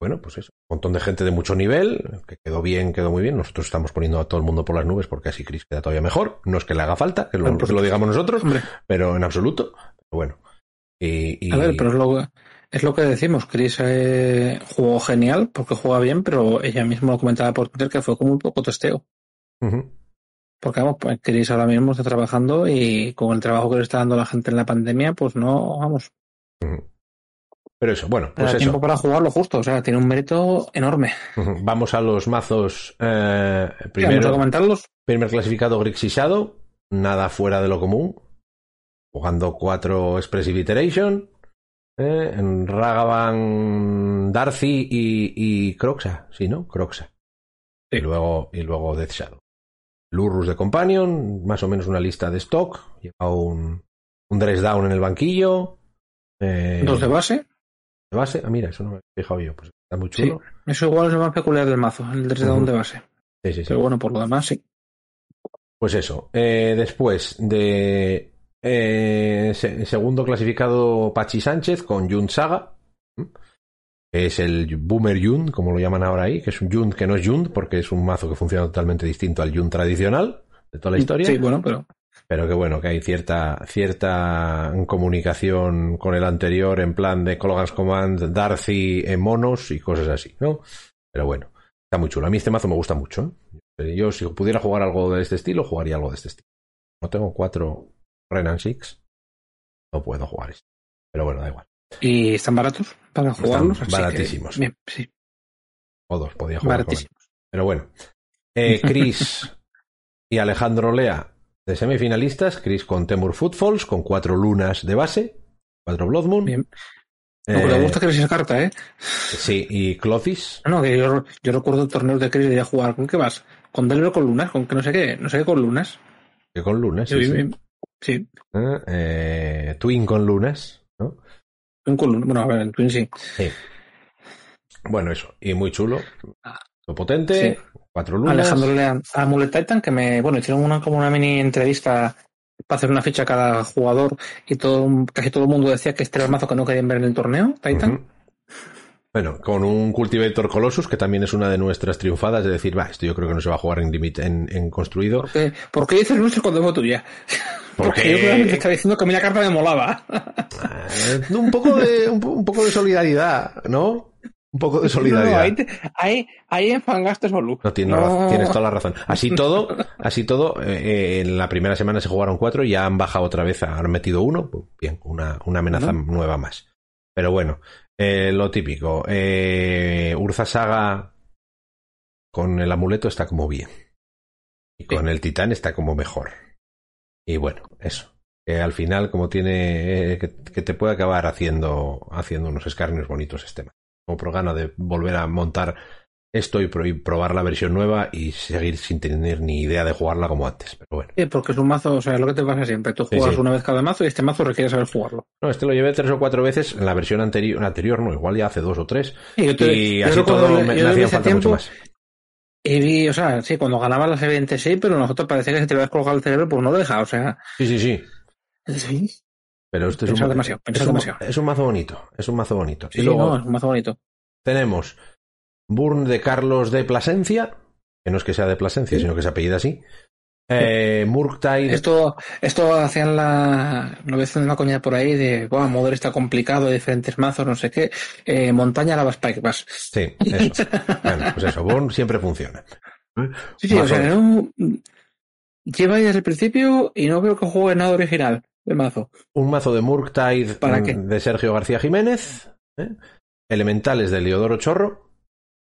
bueno, pues eso, un montón de gente de mucho nivel, que quedó bien, quedó muy bien. Nosotros estamos poniendo a todo el mundo por las nubes porque así Chris queda todavía mejor. No es que le haga falta, que lo, que lo digamos nosotros, Hombre, pero en absoluto. Bueno. Y, y- a ver, pero es lo, es lo que decimos. Chris eh, jugó genial porque juega bien, pero ella misma lo comentaba por Twitter que fue como un poco testeo. Porque vamos, pues, Chris ahora mismo está trabajando y con el trabajo que le está dando la gente en la pandemia, pues no, vamos. Pero eso, bueno, pues eso. tiempo para jugarlo justo. O sea, tiene un mérito enorme. Vamos a los mazos. eh, a primero, comentarlos. primer clasificado Grixis Shadow, nada fuera de lo común. Jugando cuatro Expressive Iteration. eh, en Ragavan, Darcy y, y Croxa. Sí, ¿no? Croxa. Sí. Y luego, y luego Death Shadow. Lurrus de Companion, más o menos una lista de stock. Lleva un, un dress down en el banquillo. eh, Dos de base. De base. Ah, mira, eso no me he fijado yo. Pues está muy chulo. Eso igual es lo más peculiar del mazo, el 3 de down de base. Sí, sí, sí. Pero bueno, por lo demás, sí. Pues eso. eh, después de eh, se- segundo clasificado Pachi Sánchez con Jund Saga. Es el Boomer Jund, como lo llaman ahora ahí, que es un Jund que no es Jund, porque es un mazo que funciona totalmente distinto al Jund tradicional de toda la historia. Sí, bueno, pero Pero que bueno, que hay cierta, cierta comunicación con el anterior en plan de Cologans Command, Darcy en monos y cosas así, ¿no? Pero bueno, está muy chulo. A mí este mazo me gusta mucho. ¿eh? Yo si pudiera jugar algo de este estilo, jugaría algo de este estilo. No tengo cuatro Renan Six, no puedo jugar esto. Pero bueno, da igual. y están baratos para jugarlos. que, baratísimos. bien, sí, O dos podía jugar. baratísimos. Pero bueno. Eh, Chris y Alejandro Lea de semifinalistas. Chris con Temur Footfalls, con cuatro lunas de base. Cuatro Blood Moon. Bien. Eh, Lo que le gusta que esa carta, ¿eh? Sí, y Clothis. No, que yo, yo recuerdo torneos de Chris de jugar. ¿Con qué vas? ¿Con Delver con lunas? ¿Con que no sé qué? No sé qué con lunas. Que con lunas. Sí, Sí, sí. sí. Eh, eh, Twin con lunas. ¿no? Un con lunas. Bueno, a ver, Twin sí. Sí. Bueno, eso. Y muy chulo. Ah. Muy potente. Sí. Cuatro lunas. Alejandro Lean a Amulet Titan, que me, bueno, hicieron una como una mini entrevista para hacer una ficha a cada jugador y todo, casi todo el mundo decía que este era el mazo que no querían ver en el torneo, Titan. Bueno, con un Cultivator Colossus, que también es una de nuestras triunfadas, de decir, va, esto yo creo que no se va a jugar en, limit- en, en construido. ¿Por qué, ¿Por qué dices nuestro cuando fue tuya? Porque- Porque yo realmente estaba diciendo que a mí la carta me molaba. Eh, un poco de un poco de solidaridad, ¿no? Un poco de No, solidaridad. ahí, te- ahí, ahí enfangaste solo. No, tienes, No. razón, tienes toda la razón. Así todo, así todo, eh, eh, en la primera semana se jugaron cuatro y ya han bajado otra vez, han metido uno. Pues Bien, una, una amenaza nueva más. Pero bueno, eh, lo típico. Eh, Urza Saga con el amuleto está como bien. Y con el titán está como mejor. Y bueno, eso. Al final, como tiene. eh, que, que te puede acabar haciendo, haciendo unos escarnios bonitos este tema. Por gana de volver a montar esto y, pro- y probar la versión nueva y seguir sin tener ni idea de jugarla como antes. Pero bueno. Sí, porque es un mazo, o sea, lo que te pasa siempre. Tú Sí, juegas sí. una vez cada mazo y este mazo requiere saber jugarlo. No, este lo llevé tres o cuatro veces en la versión anterior, anterior no, igual ya hace dos o tres. Y yo te- Y yo así todo el- me, me ese falta mucho tiempo más. Y vi, o sea, sí, cuando ganaba la C26, pero nosotros parecía que se te iba a descolgar el cerebro, pues no lo deja, o sea. Sí, sí, sí. Sí, Pero esto es un, demasiado, es un- demasiado. es un mazo bonito. Es un mazo bonito. sí, y luego no, es un mazo bonito. tenemos Burn de Carlos de Plasencia, que no es que sea de Plasencia, Sí. sino que se apellida así. Eh, Murktide. Esto, esto hacían la, lo ves en una coña por ahí de, wow, Modern está complicado, diferentes mazos, no sé qué, eh, montaña lava Spike, vas. Sí, eso. bueno, pues eso, Burn siempre funciona. Sí, sí, o sea, no, lleva ahí desde el principio y no veo que juegue nada original de mazo. Un mazo de Murktide ¿Para qué? de Sergio García Jiménez. ¿eh? Elementales de Leodoro Chorro.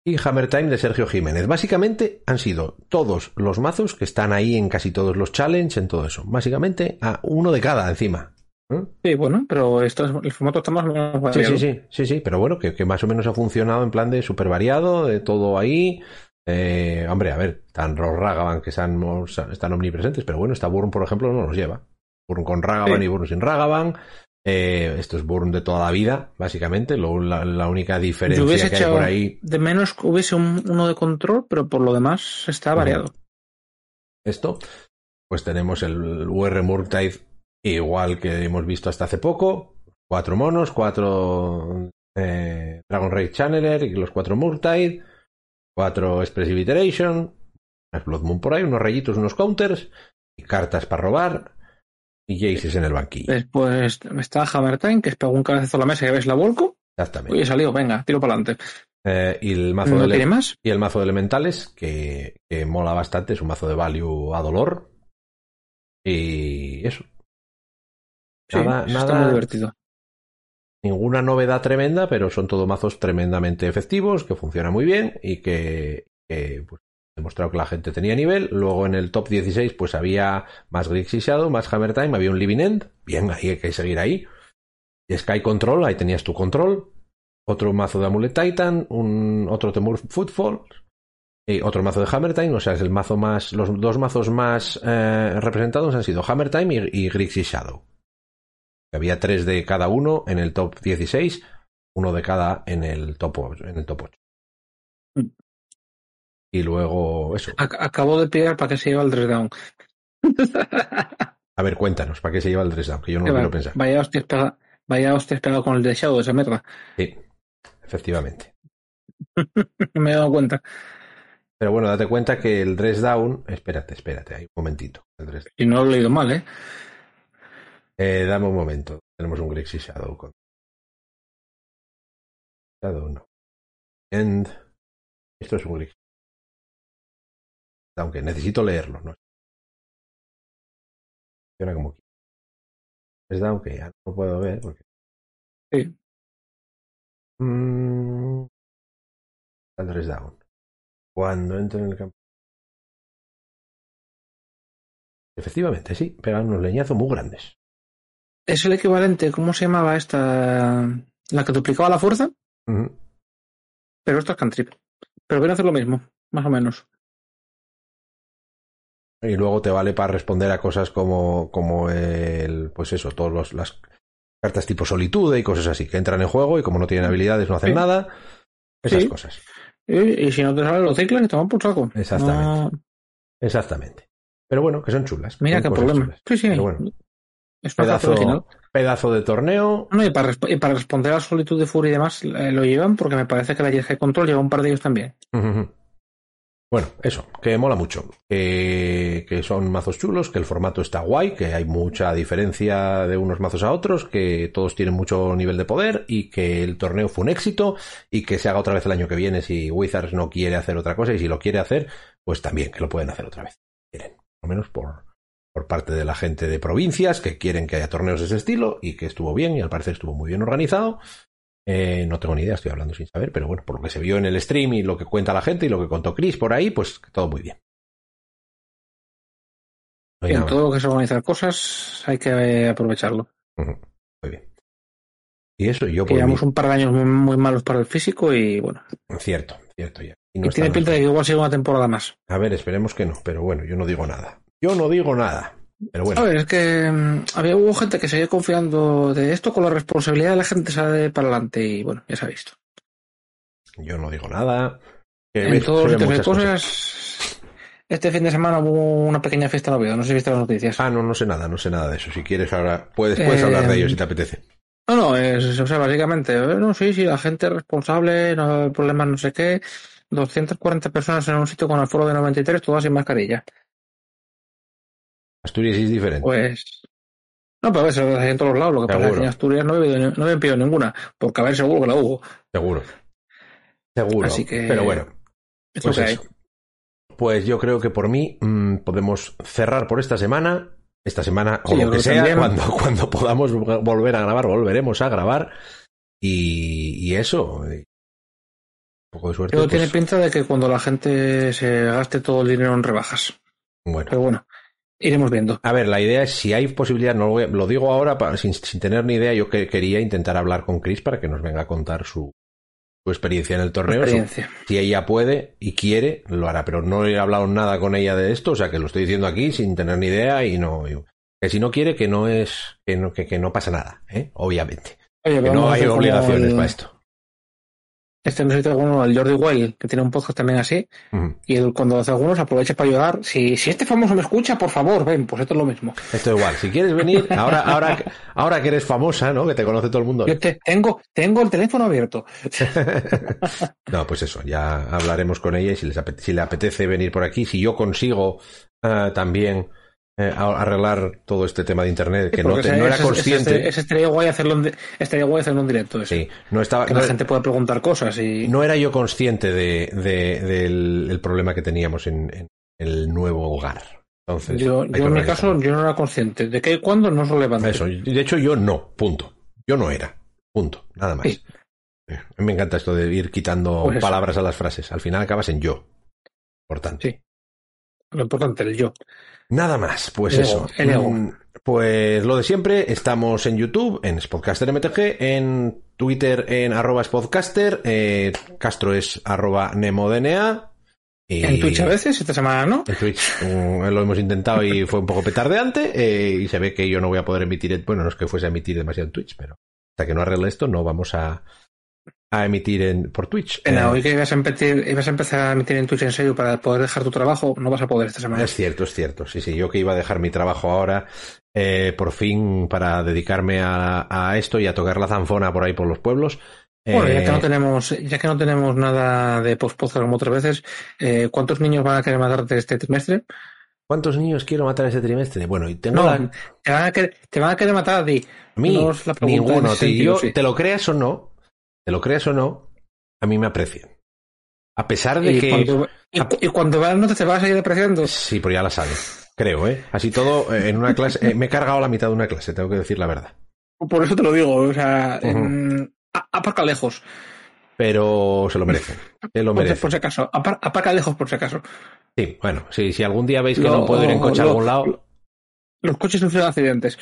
Y Hammer Time de Sergio Jiménez. Básicamente han sido todos los mazos que están ahí en casi todos los challenge, en todo eso. Básicamente a uno de cada encima. ¿eh? Sí, bueno, pero esto es- el formato está más o menos Sí, variado. sí, sí, sí, sí, pero bueno, que, que más o menos ha funcionado en plan de súper variado, de todo ahí. Eh, hombre, a ver, están los Ragavan que están, están omnipresentes, pero bueno, esta Burn, por ejemplo, no los lleva. Burn con Ragavan Sí. y Burn sin Ragavan. Eh, esto es Burn de toda la vida, básicamente. Lo- la, la única diferencia hubiese que hay por ahí. de menos que hubiese un- uno de control, pero por lo demás está variado. Esto, pues tenemos el UR Murktide, igual que hemos visto hasta hace poco. Cuatro monos, cuatro eh, Dragon Raid Channeler y los cuatro Murktide, cuatro Expressive Iteration, Blood Moon por ahí, unos rayitos, unos counters, y cartas para robar, y Jaces en el banquillo. Después está Hammer Time, que es pegó un cabezazo a la mesa y ves la volco. Exactamente. Oye, salió, venga, tiro para adelante. Eh, y el mazo ¿No de tiene más? y el mazo de elementales, que, que mola bastante, es un mazo de value a dolor. Y eso. Sí, Nada- eso está nada- muy divertido. ninguna novedad tremenda, pero son todos mazos tremendamente efectivos, que funcionan muy bien y que, que, pues, he demostrado que la gente tenía nivel. Luego en el top 16 pues había más Grixis Shadow, más Hammer Time, había un Living End. Bien, ahí hay que seguir ahí. Sky Control, ahí tenías tu control. Otro mazo de Amulet Titan, un otro Temur Footfall y otro mazo de Hammer Time. O sea, es el mazo más, los dos mazos más eh, representados han sido Hammer Time y, y Shadow. Había tres de cada uno en el top 16, uno de cada en el top 8. En el top 8. Y luego eso. Ac- acabo de pillar para que se lleve el dress down. A ver, cuéntanos, ¿para qué se lleva el dress down? Que yo no lo quiero pensar. Vaya hostias pega, vaya hostias pegado con el de Shadow, esa mierda. Sí, efectivamente. Me he dado cuenta. Pero bueno, date cuenta que el dress down. Espérate, espérate, ahí, un momentito. El Y no lo he leído mal, ¿eh? Eh, dame un momento. Tenemos un Grixis Shadow. Con... Shadow no. End. Esto es un Grixis. Aunque necesito leerlo, ¿no? Funciona como quiero. Es down que ya no puedo ver porque. Sí. Mm, down. Cuando entro en el campo. Efectivamente, sí, pegan unos leñazos muy grandes. Es el equivalente, ¿cómo se llamaba esta? La que duplicaba la fuerza, pero esto es cantrip. Pero viene a hacer lo mismo, más o menos. Y luego te vale para responder a cosas como, como el, pues eso, todas las cartas tipo solitude y cosas así, que entran en juego y como no tienen habilidades no hacen Sí. nada. Esas Sí. cosas. Y, y si no te salen los ciclos, te toman por saco. Exactamente. No- Exactamente. Pero bueno, que son chulas. mira qué problema. chulas. Sí, sí. Pero bueno, es original. pedazo, pedazo de torneo. No, y para, y para responder a Solitud de Fury y demás, eh, lo llevan porque me parece que la Jet Control lleva un par de ellos también. Bueno, eso, que mola mucho. Que, que son mazos chulos, que el formato está guay, que hay mucha diferencia de unos mazos a otros, que todos tienen mucho nivel de poder y que el torneo fue un éxito y que se haga otra vez el año que viene si Wizards no quiere hacer otra cosa y si lo quiere hacer, pues también que lo pueden hacer otra vez. Quieren, lo menos por, por parte de la gente de provincias que quieren que haya torneos de ese estilo y que estuvo bien y al parecer estuvo muy bien organizado Eh, no tengo ni idea, estoy hablando sin saber, pero bueno, por lo que se vio en el stream y lo que cuenta la gente y lo que contó Chris por ahí, pues todo muy bien. No En todo lo que es organizar cosas hay que eh, aprovecharlo. Muy bien. Y eso, yo llevamos mí- un par de años muy, muy malos para el físico y bueno, Cierto, cierto ya. Y no y tiene pinta de que igual sigue una temporada más. A ver, esperemos que no, pero bueno, yo no digo nada. Yo no digo nada. Pero bueno, A ver, es que mm, había hubo gente que seguía confiando de esto con la responsabilidad de la gente sale para adelante y bueno, ya se ha visto. yo no digo nada. Que En todos los muchas cosas. Este fin de semana hubo una pequeña fiesta en Oviedo, no sé si viste las noticias. Ah, no, no sé nada, no sé nada de eso. Si quieres ahora, puedes, puedes Eh, hablar de ello si te apetece. No, no, es, o sea, básicamente, eh, no, sí, sí, la gente es responsable, no hay problema, no sé qué. 240 personas en un sitio con aforo de 93, todas sin mascarilla. Asturias es diferente. Pues. No, pero a ver, se lo en todos lados. Lo que pasa es que en Asturias no he, no he pillado ninguna, porque a ver, seguro que la hubo. Seguro. Seguro. Así que- Pero bueno, Es pues eso. Pues yo creo que por mí mm, podemos cerrar por esta semana. Esta semana, o Sí, lo que sea, también. cuando, cuando podamos volver a grabar, volveremos a grabar. Y, y eso. y Un poco de suerte. Pero pues, tiene pinta de que cuando la gente se gaste todo el dinero en rebajas. bueno. Pero bueno, iremos viendo. A ver, la idea es si hay posibilidad, no lo, voy lo digo ahora para- sin, sin tener ni idea, yo que, quería intentar hablar con Chris para que nos venga a contar su, su experiencia en el torneo. su- Experiencia. si ella puede y quiere, lo hará, pero no he hablado nada con ella de esto, o sea que lo estoy diciendo aquí sin tener ni idea y no. y- que si no quiere, que no es, que no, que, que no pasa nada, ¿eh? obviamente. Oye, Que no hay obligaciones el- para esto. Este no sé si te alguno, el Jordi Wild, que tiene un podcast también así, y cuando hace algunos aprovecha para ayudar. Si, si este famoso me escucha, por favor, ven, pues esto es lo mismo. Esto igual, si quieres venir, ahora, ahora, ahora que eres famosa, ¿no? Que te conoce todo el mundo. Yo te, tengo, tengo el teléfono abierto. No, pues eso, ya hablaremos con ella y si, les si le apetece venir por aquí, si yo consigo eh, también eh, arreglar todo este tema de internet, que no, te- no era consciente. Ese, ese estaría guay hacerlo en, estaría guay hacerlo en directo. Eso. Sí, no estaba, Que no, la gente pueda preguntar cosas y. no era yo consciente de, de- del el problema que teníamos en, en el nuevo hogar. Entonces, yo, yo en mi caso, yo no era consciente de que y cuándo no es relevante. Eso, de hecho yo no, punto. Yo no era, punto, nada más. Sí. Eh, me encanta esto de ir quitando Pues palabras a las frases. Al final acabas en yo. Por tanto. Sí. Lo importante, el yo. Nada más, pues El eso. ego, el ego. Mm, Pues lo de siempre, estamos en YouTube, en Spodcaster MTG, en Twitter en arroba Spodcaster, eh, Castro es arroba NemoDNA. Y En Twitch a veces, esta semana no. En Twitch mm, lo hemos intentado y fue un poco petardeante eh, y se ve que yo no voy a poder emitir, en- bueno, no es que fuese a emitir demasiado en Twitch, pero hasta que no arregle esto no vamos a, a emitir en, por Twitch. Pena, Eh, hoy que ibas a, empetir- ibas a empezar a emitir en Twitch en serio para poder dejar tu trabajo, no vas a poder esta semana. Es cierto, es cierto. Sí, sí, yo que iba a dejar mi trabajo ahora, eh, por fin, para dedicarme a, a esto y a tocar la zanfona por ahí por los pueblos. Bueno, ya Eh, que no tenemos, ya que no tenemos nada de post-podcast como otras veces, eh, ¿cuántos niños van a querer matarte este trimestre? ¿Cuántos niños quiero matar este trimestre? Bueno, y tengo No, la... te van a querer, te van a querer matar a ti. A mí, No la en ninguno, tío. sentido, Yo, sí. te lo creas o no, te lo creas o no, a mí me aprecian. A pesar de Y, que... cuando, y, cu- y cuando veas no te vas a seguir apreciando. Sí, pero ya la sabe. Creo, ¿eh? Así todo, eh, en una clase... eh, me he cargado la mitad de una clase, tengo que decir la verdad. Por eso te lo digo, o sea, a- aparca lejos. Pero se lo merecen. Se lo merecen. por si acaso, apar- aparca lejos por si acaso. Sí, bueno, sí, si algún día veis que Lo- no puedo ir en coche a algún lado... Los coches sufren accidentes.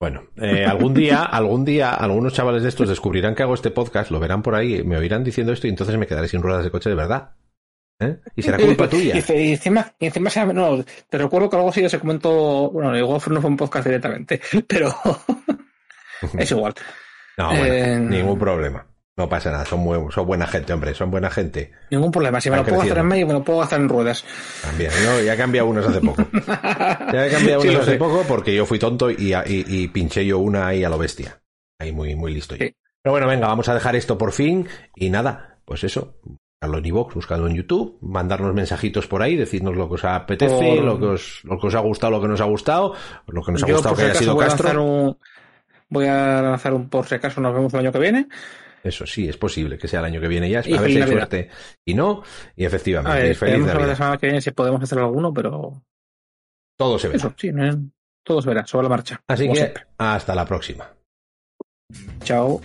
Bueno, eh, algún día, algún día, algunos chavales de estos descubrirán que hago este podcast, lo verán por ahí, me oirán diciendo esto y entonces me quedaré sin ruedas de coche de verdad. ¿Eh? Y será culpa tuya. Y, y encima, y encima se- no, te recuerdo que algo así ya se comentó, bueno, igual no fue un podcast directamente, pero es igual. No, bueno, Eh, ningún problema. No pasa nada, son, muy- son buena gente, hombre, son buena gente. Ningún problema. Si me lo puedo gastar en medio, me lo puedo gastar en ruedas. También, ¿no? Ya he cambiado unos hace poco. Ya he cambiado Sí, unos hace sé. poco porque yo fui tonto y, y- y pinché yo una ahí a lo bestia. Ahí muy, muy listo. Sí. Pero bueno, venga, vamos a dejar esto por fin. Y nada, pues eso. Buscarlo en iVoox, buscarlo en YouTube, mandarnos mensajitos por ahí, decirnos lo que os apetece, Por- lo, que os, lo que os ha gustado, lo que nos ha gustado, lo que nos ha Yo, gustado que haya sido voy a lanzar Castro. un, voy a lanzar un por si acaso nos vemos el año que viene. Eso sí, es posible que sea el año que viene ya. Y a ver si feliz hay Navidad. suerte. Y no, y A efectivamente, ver, feliz a ver la Navidad. semana que viene si podemos hacer alguno, pero Todo se verá. eso, sí, no es- todo se verá, sobre la marcha. Así que siempre. hasta la próxima. Chao.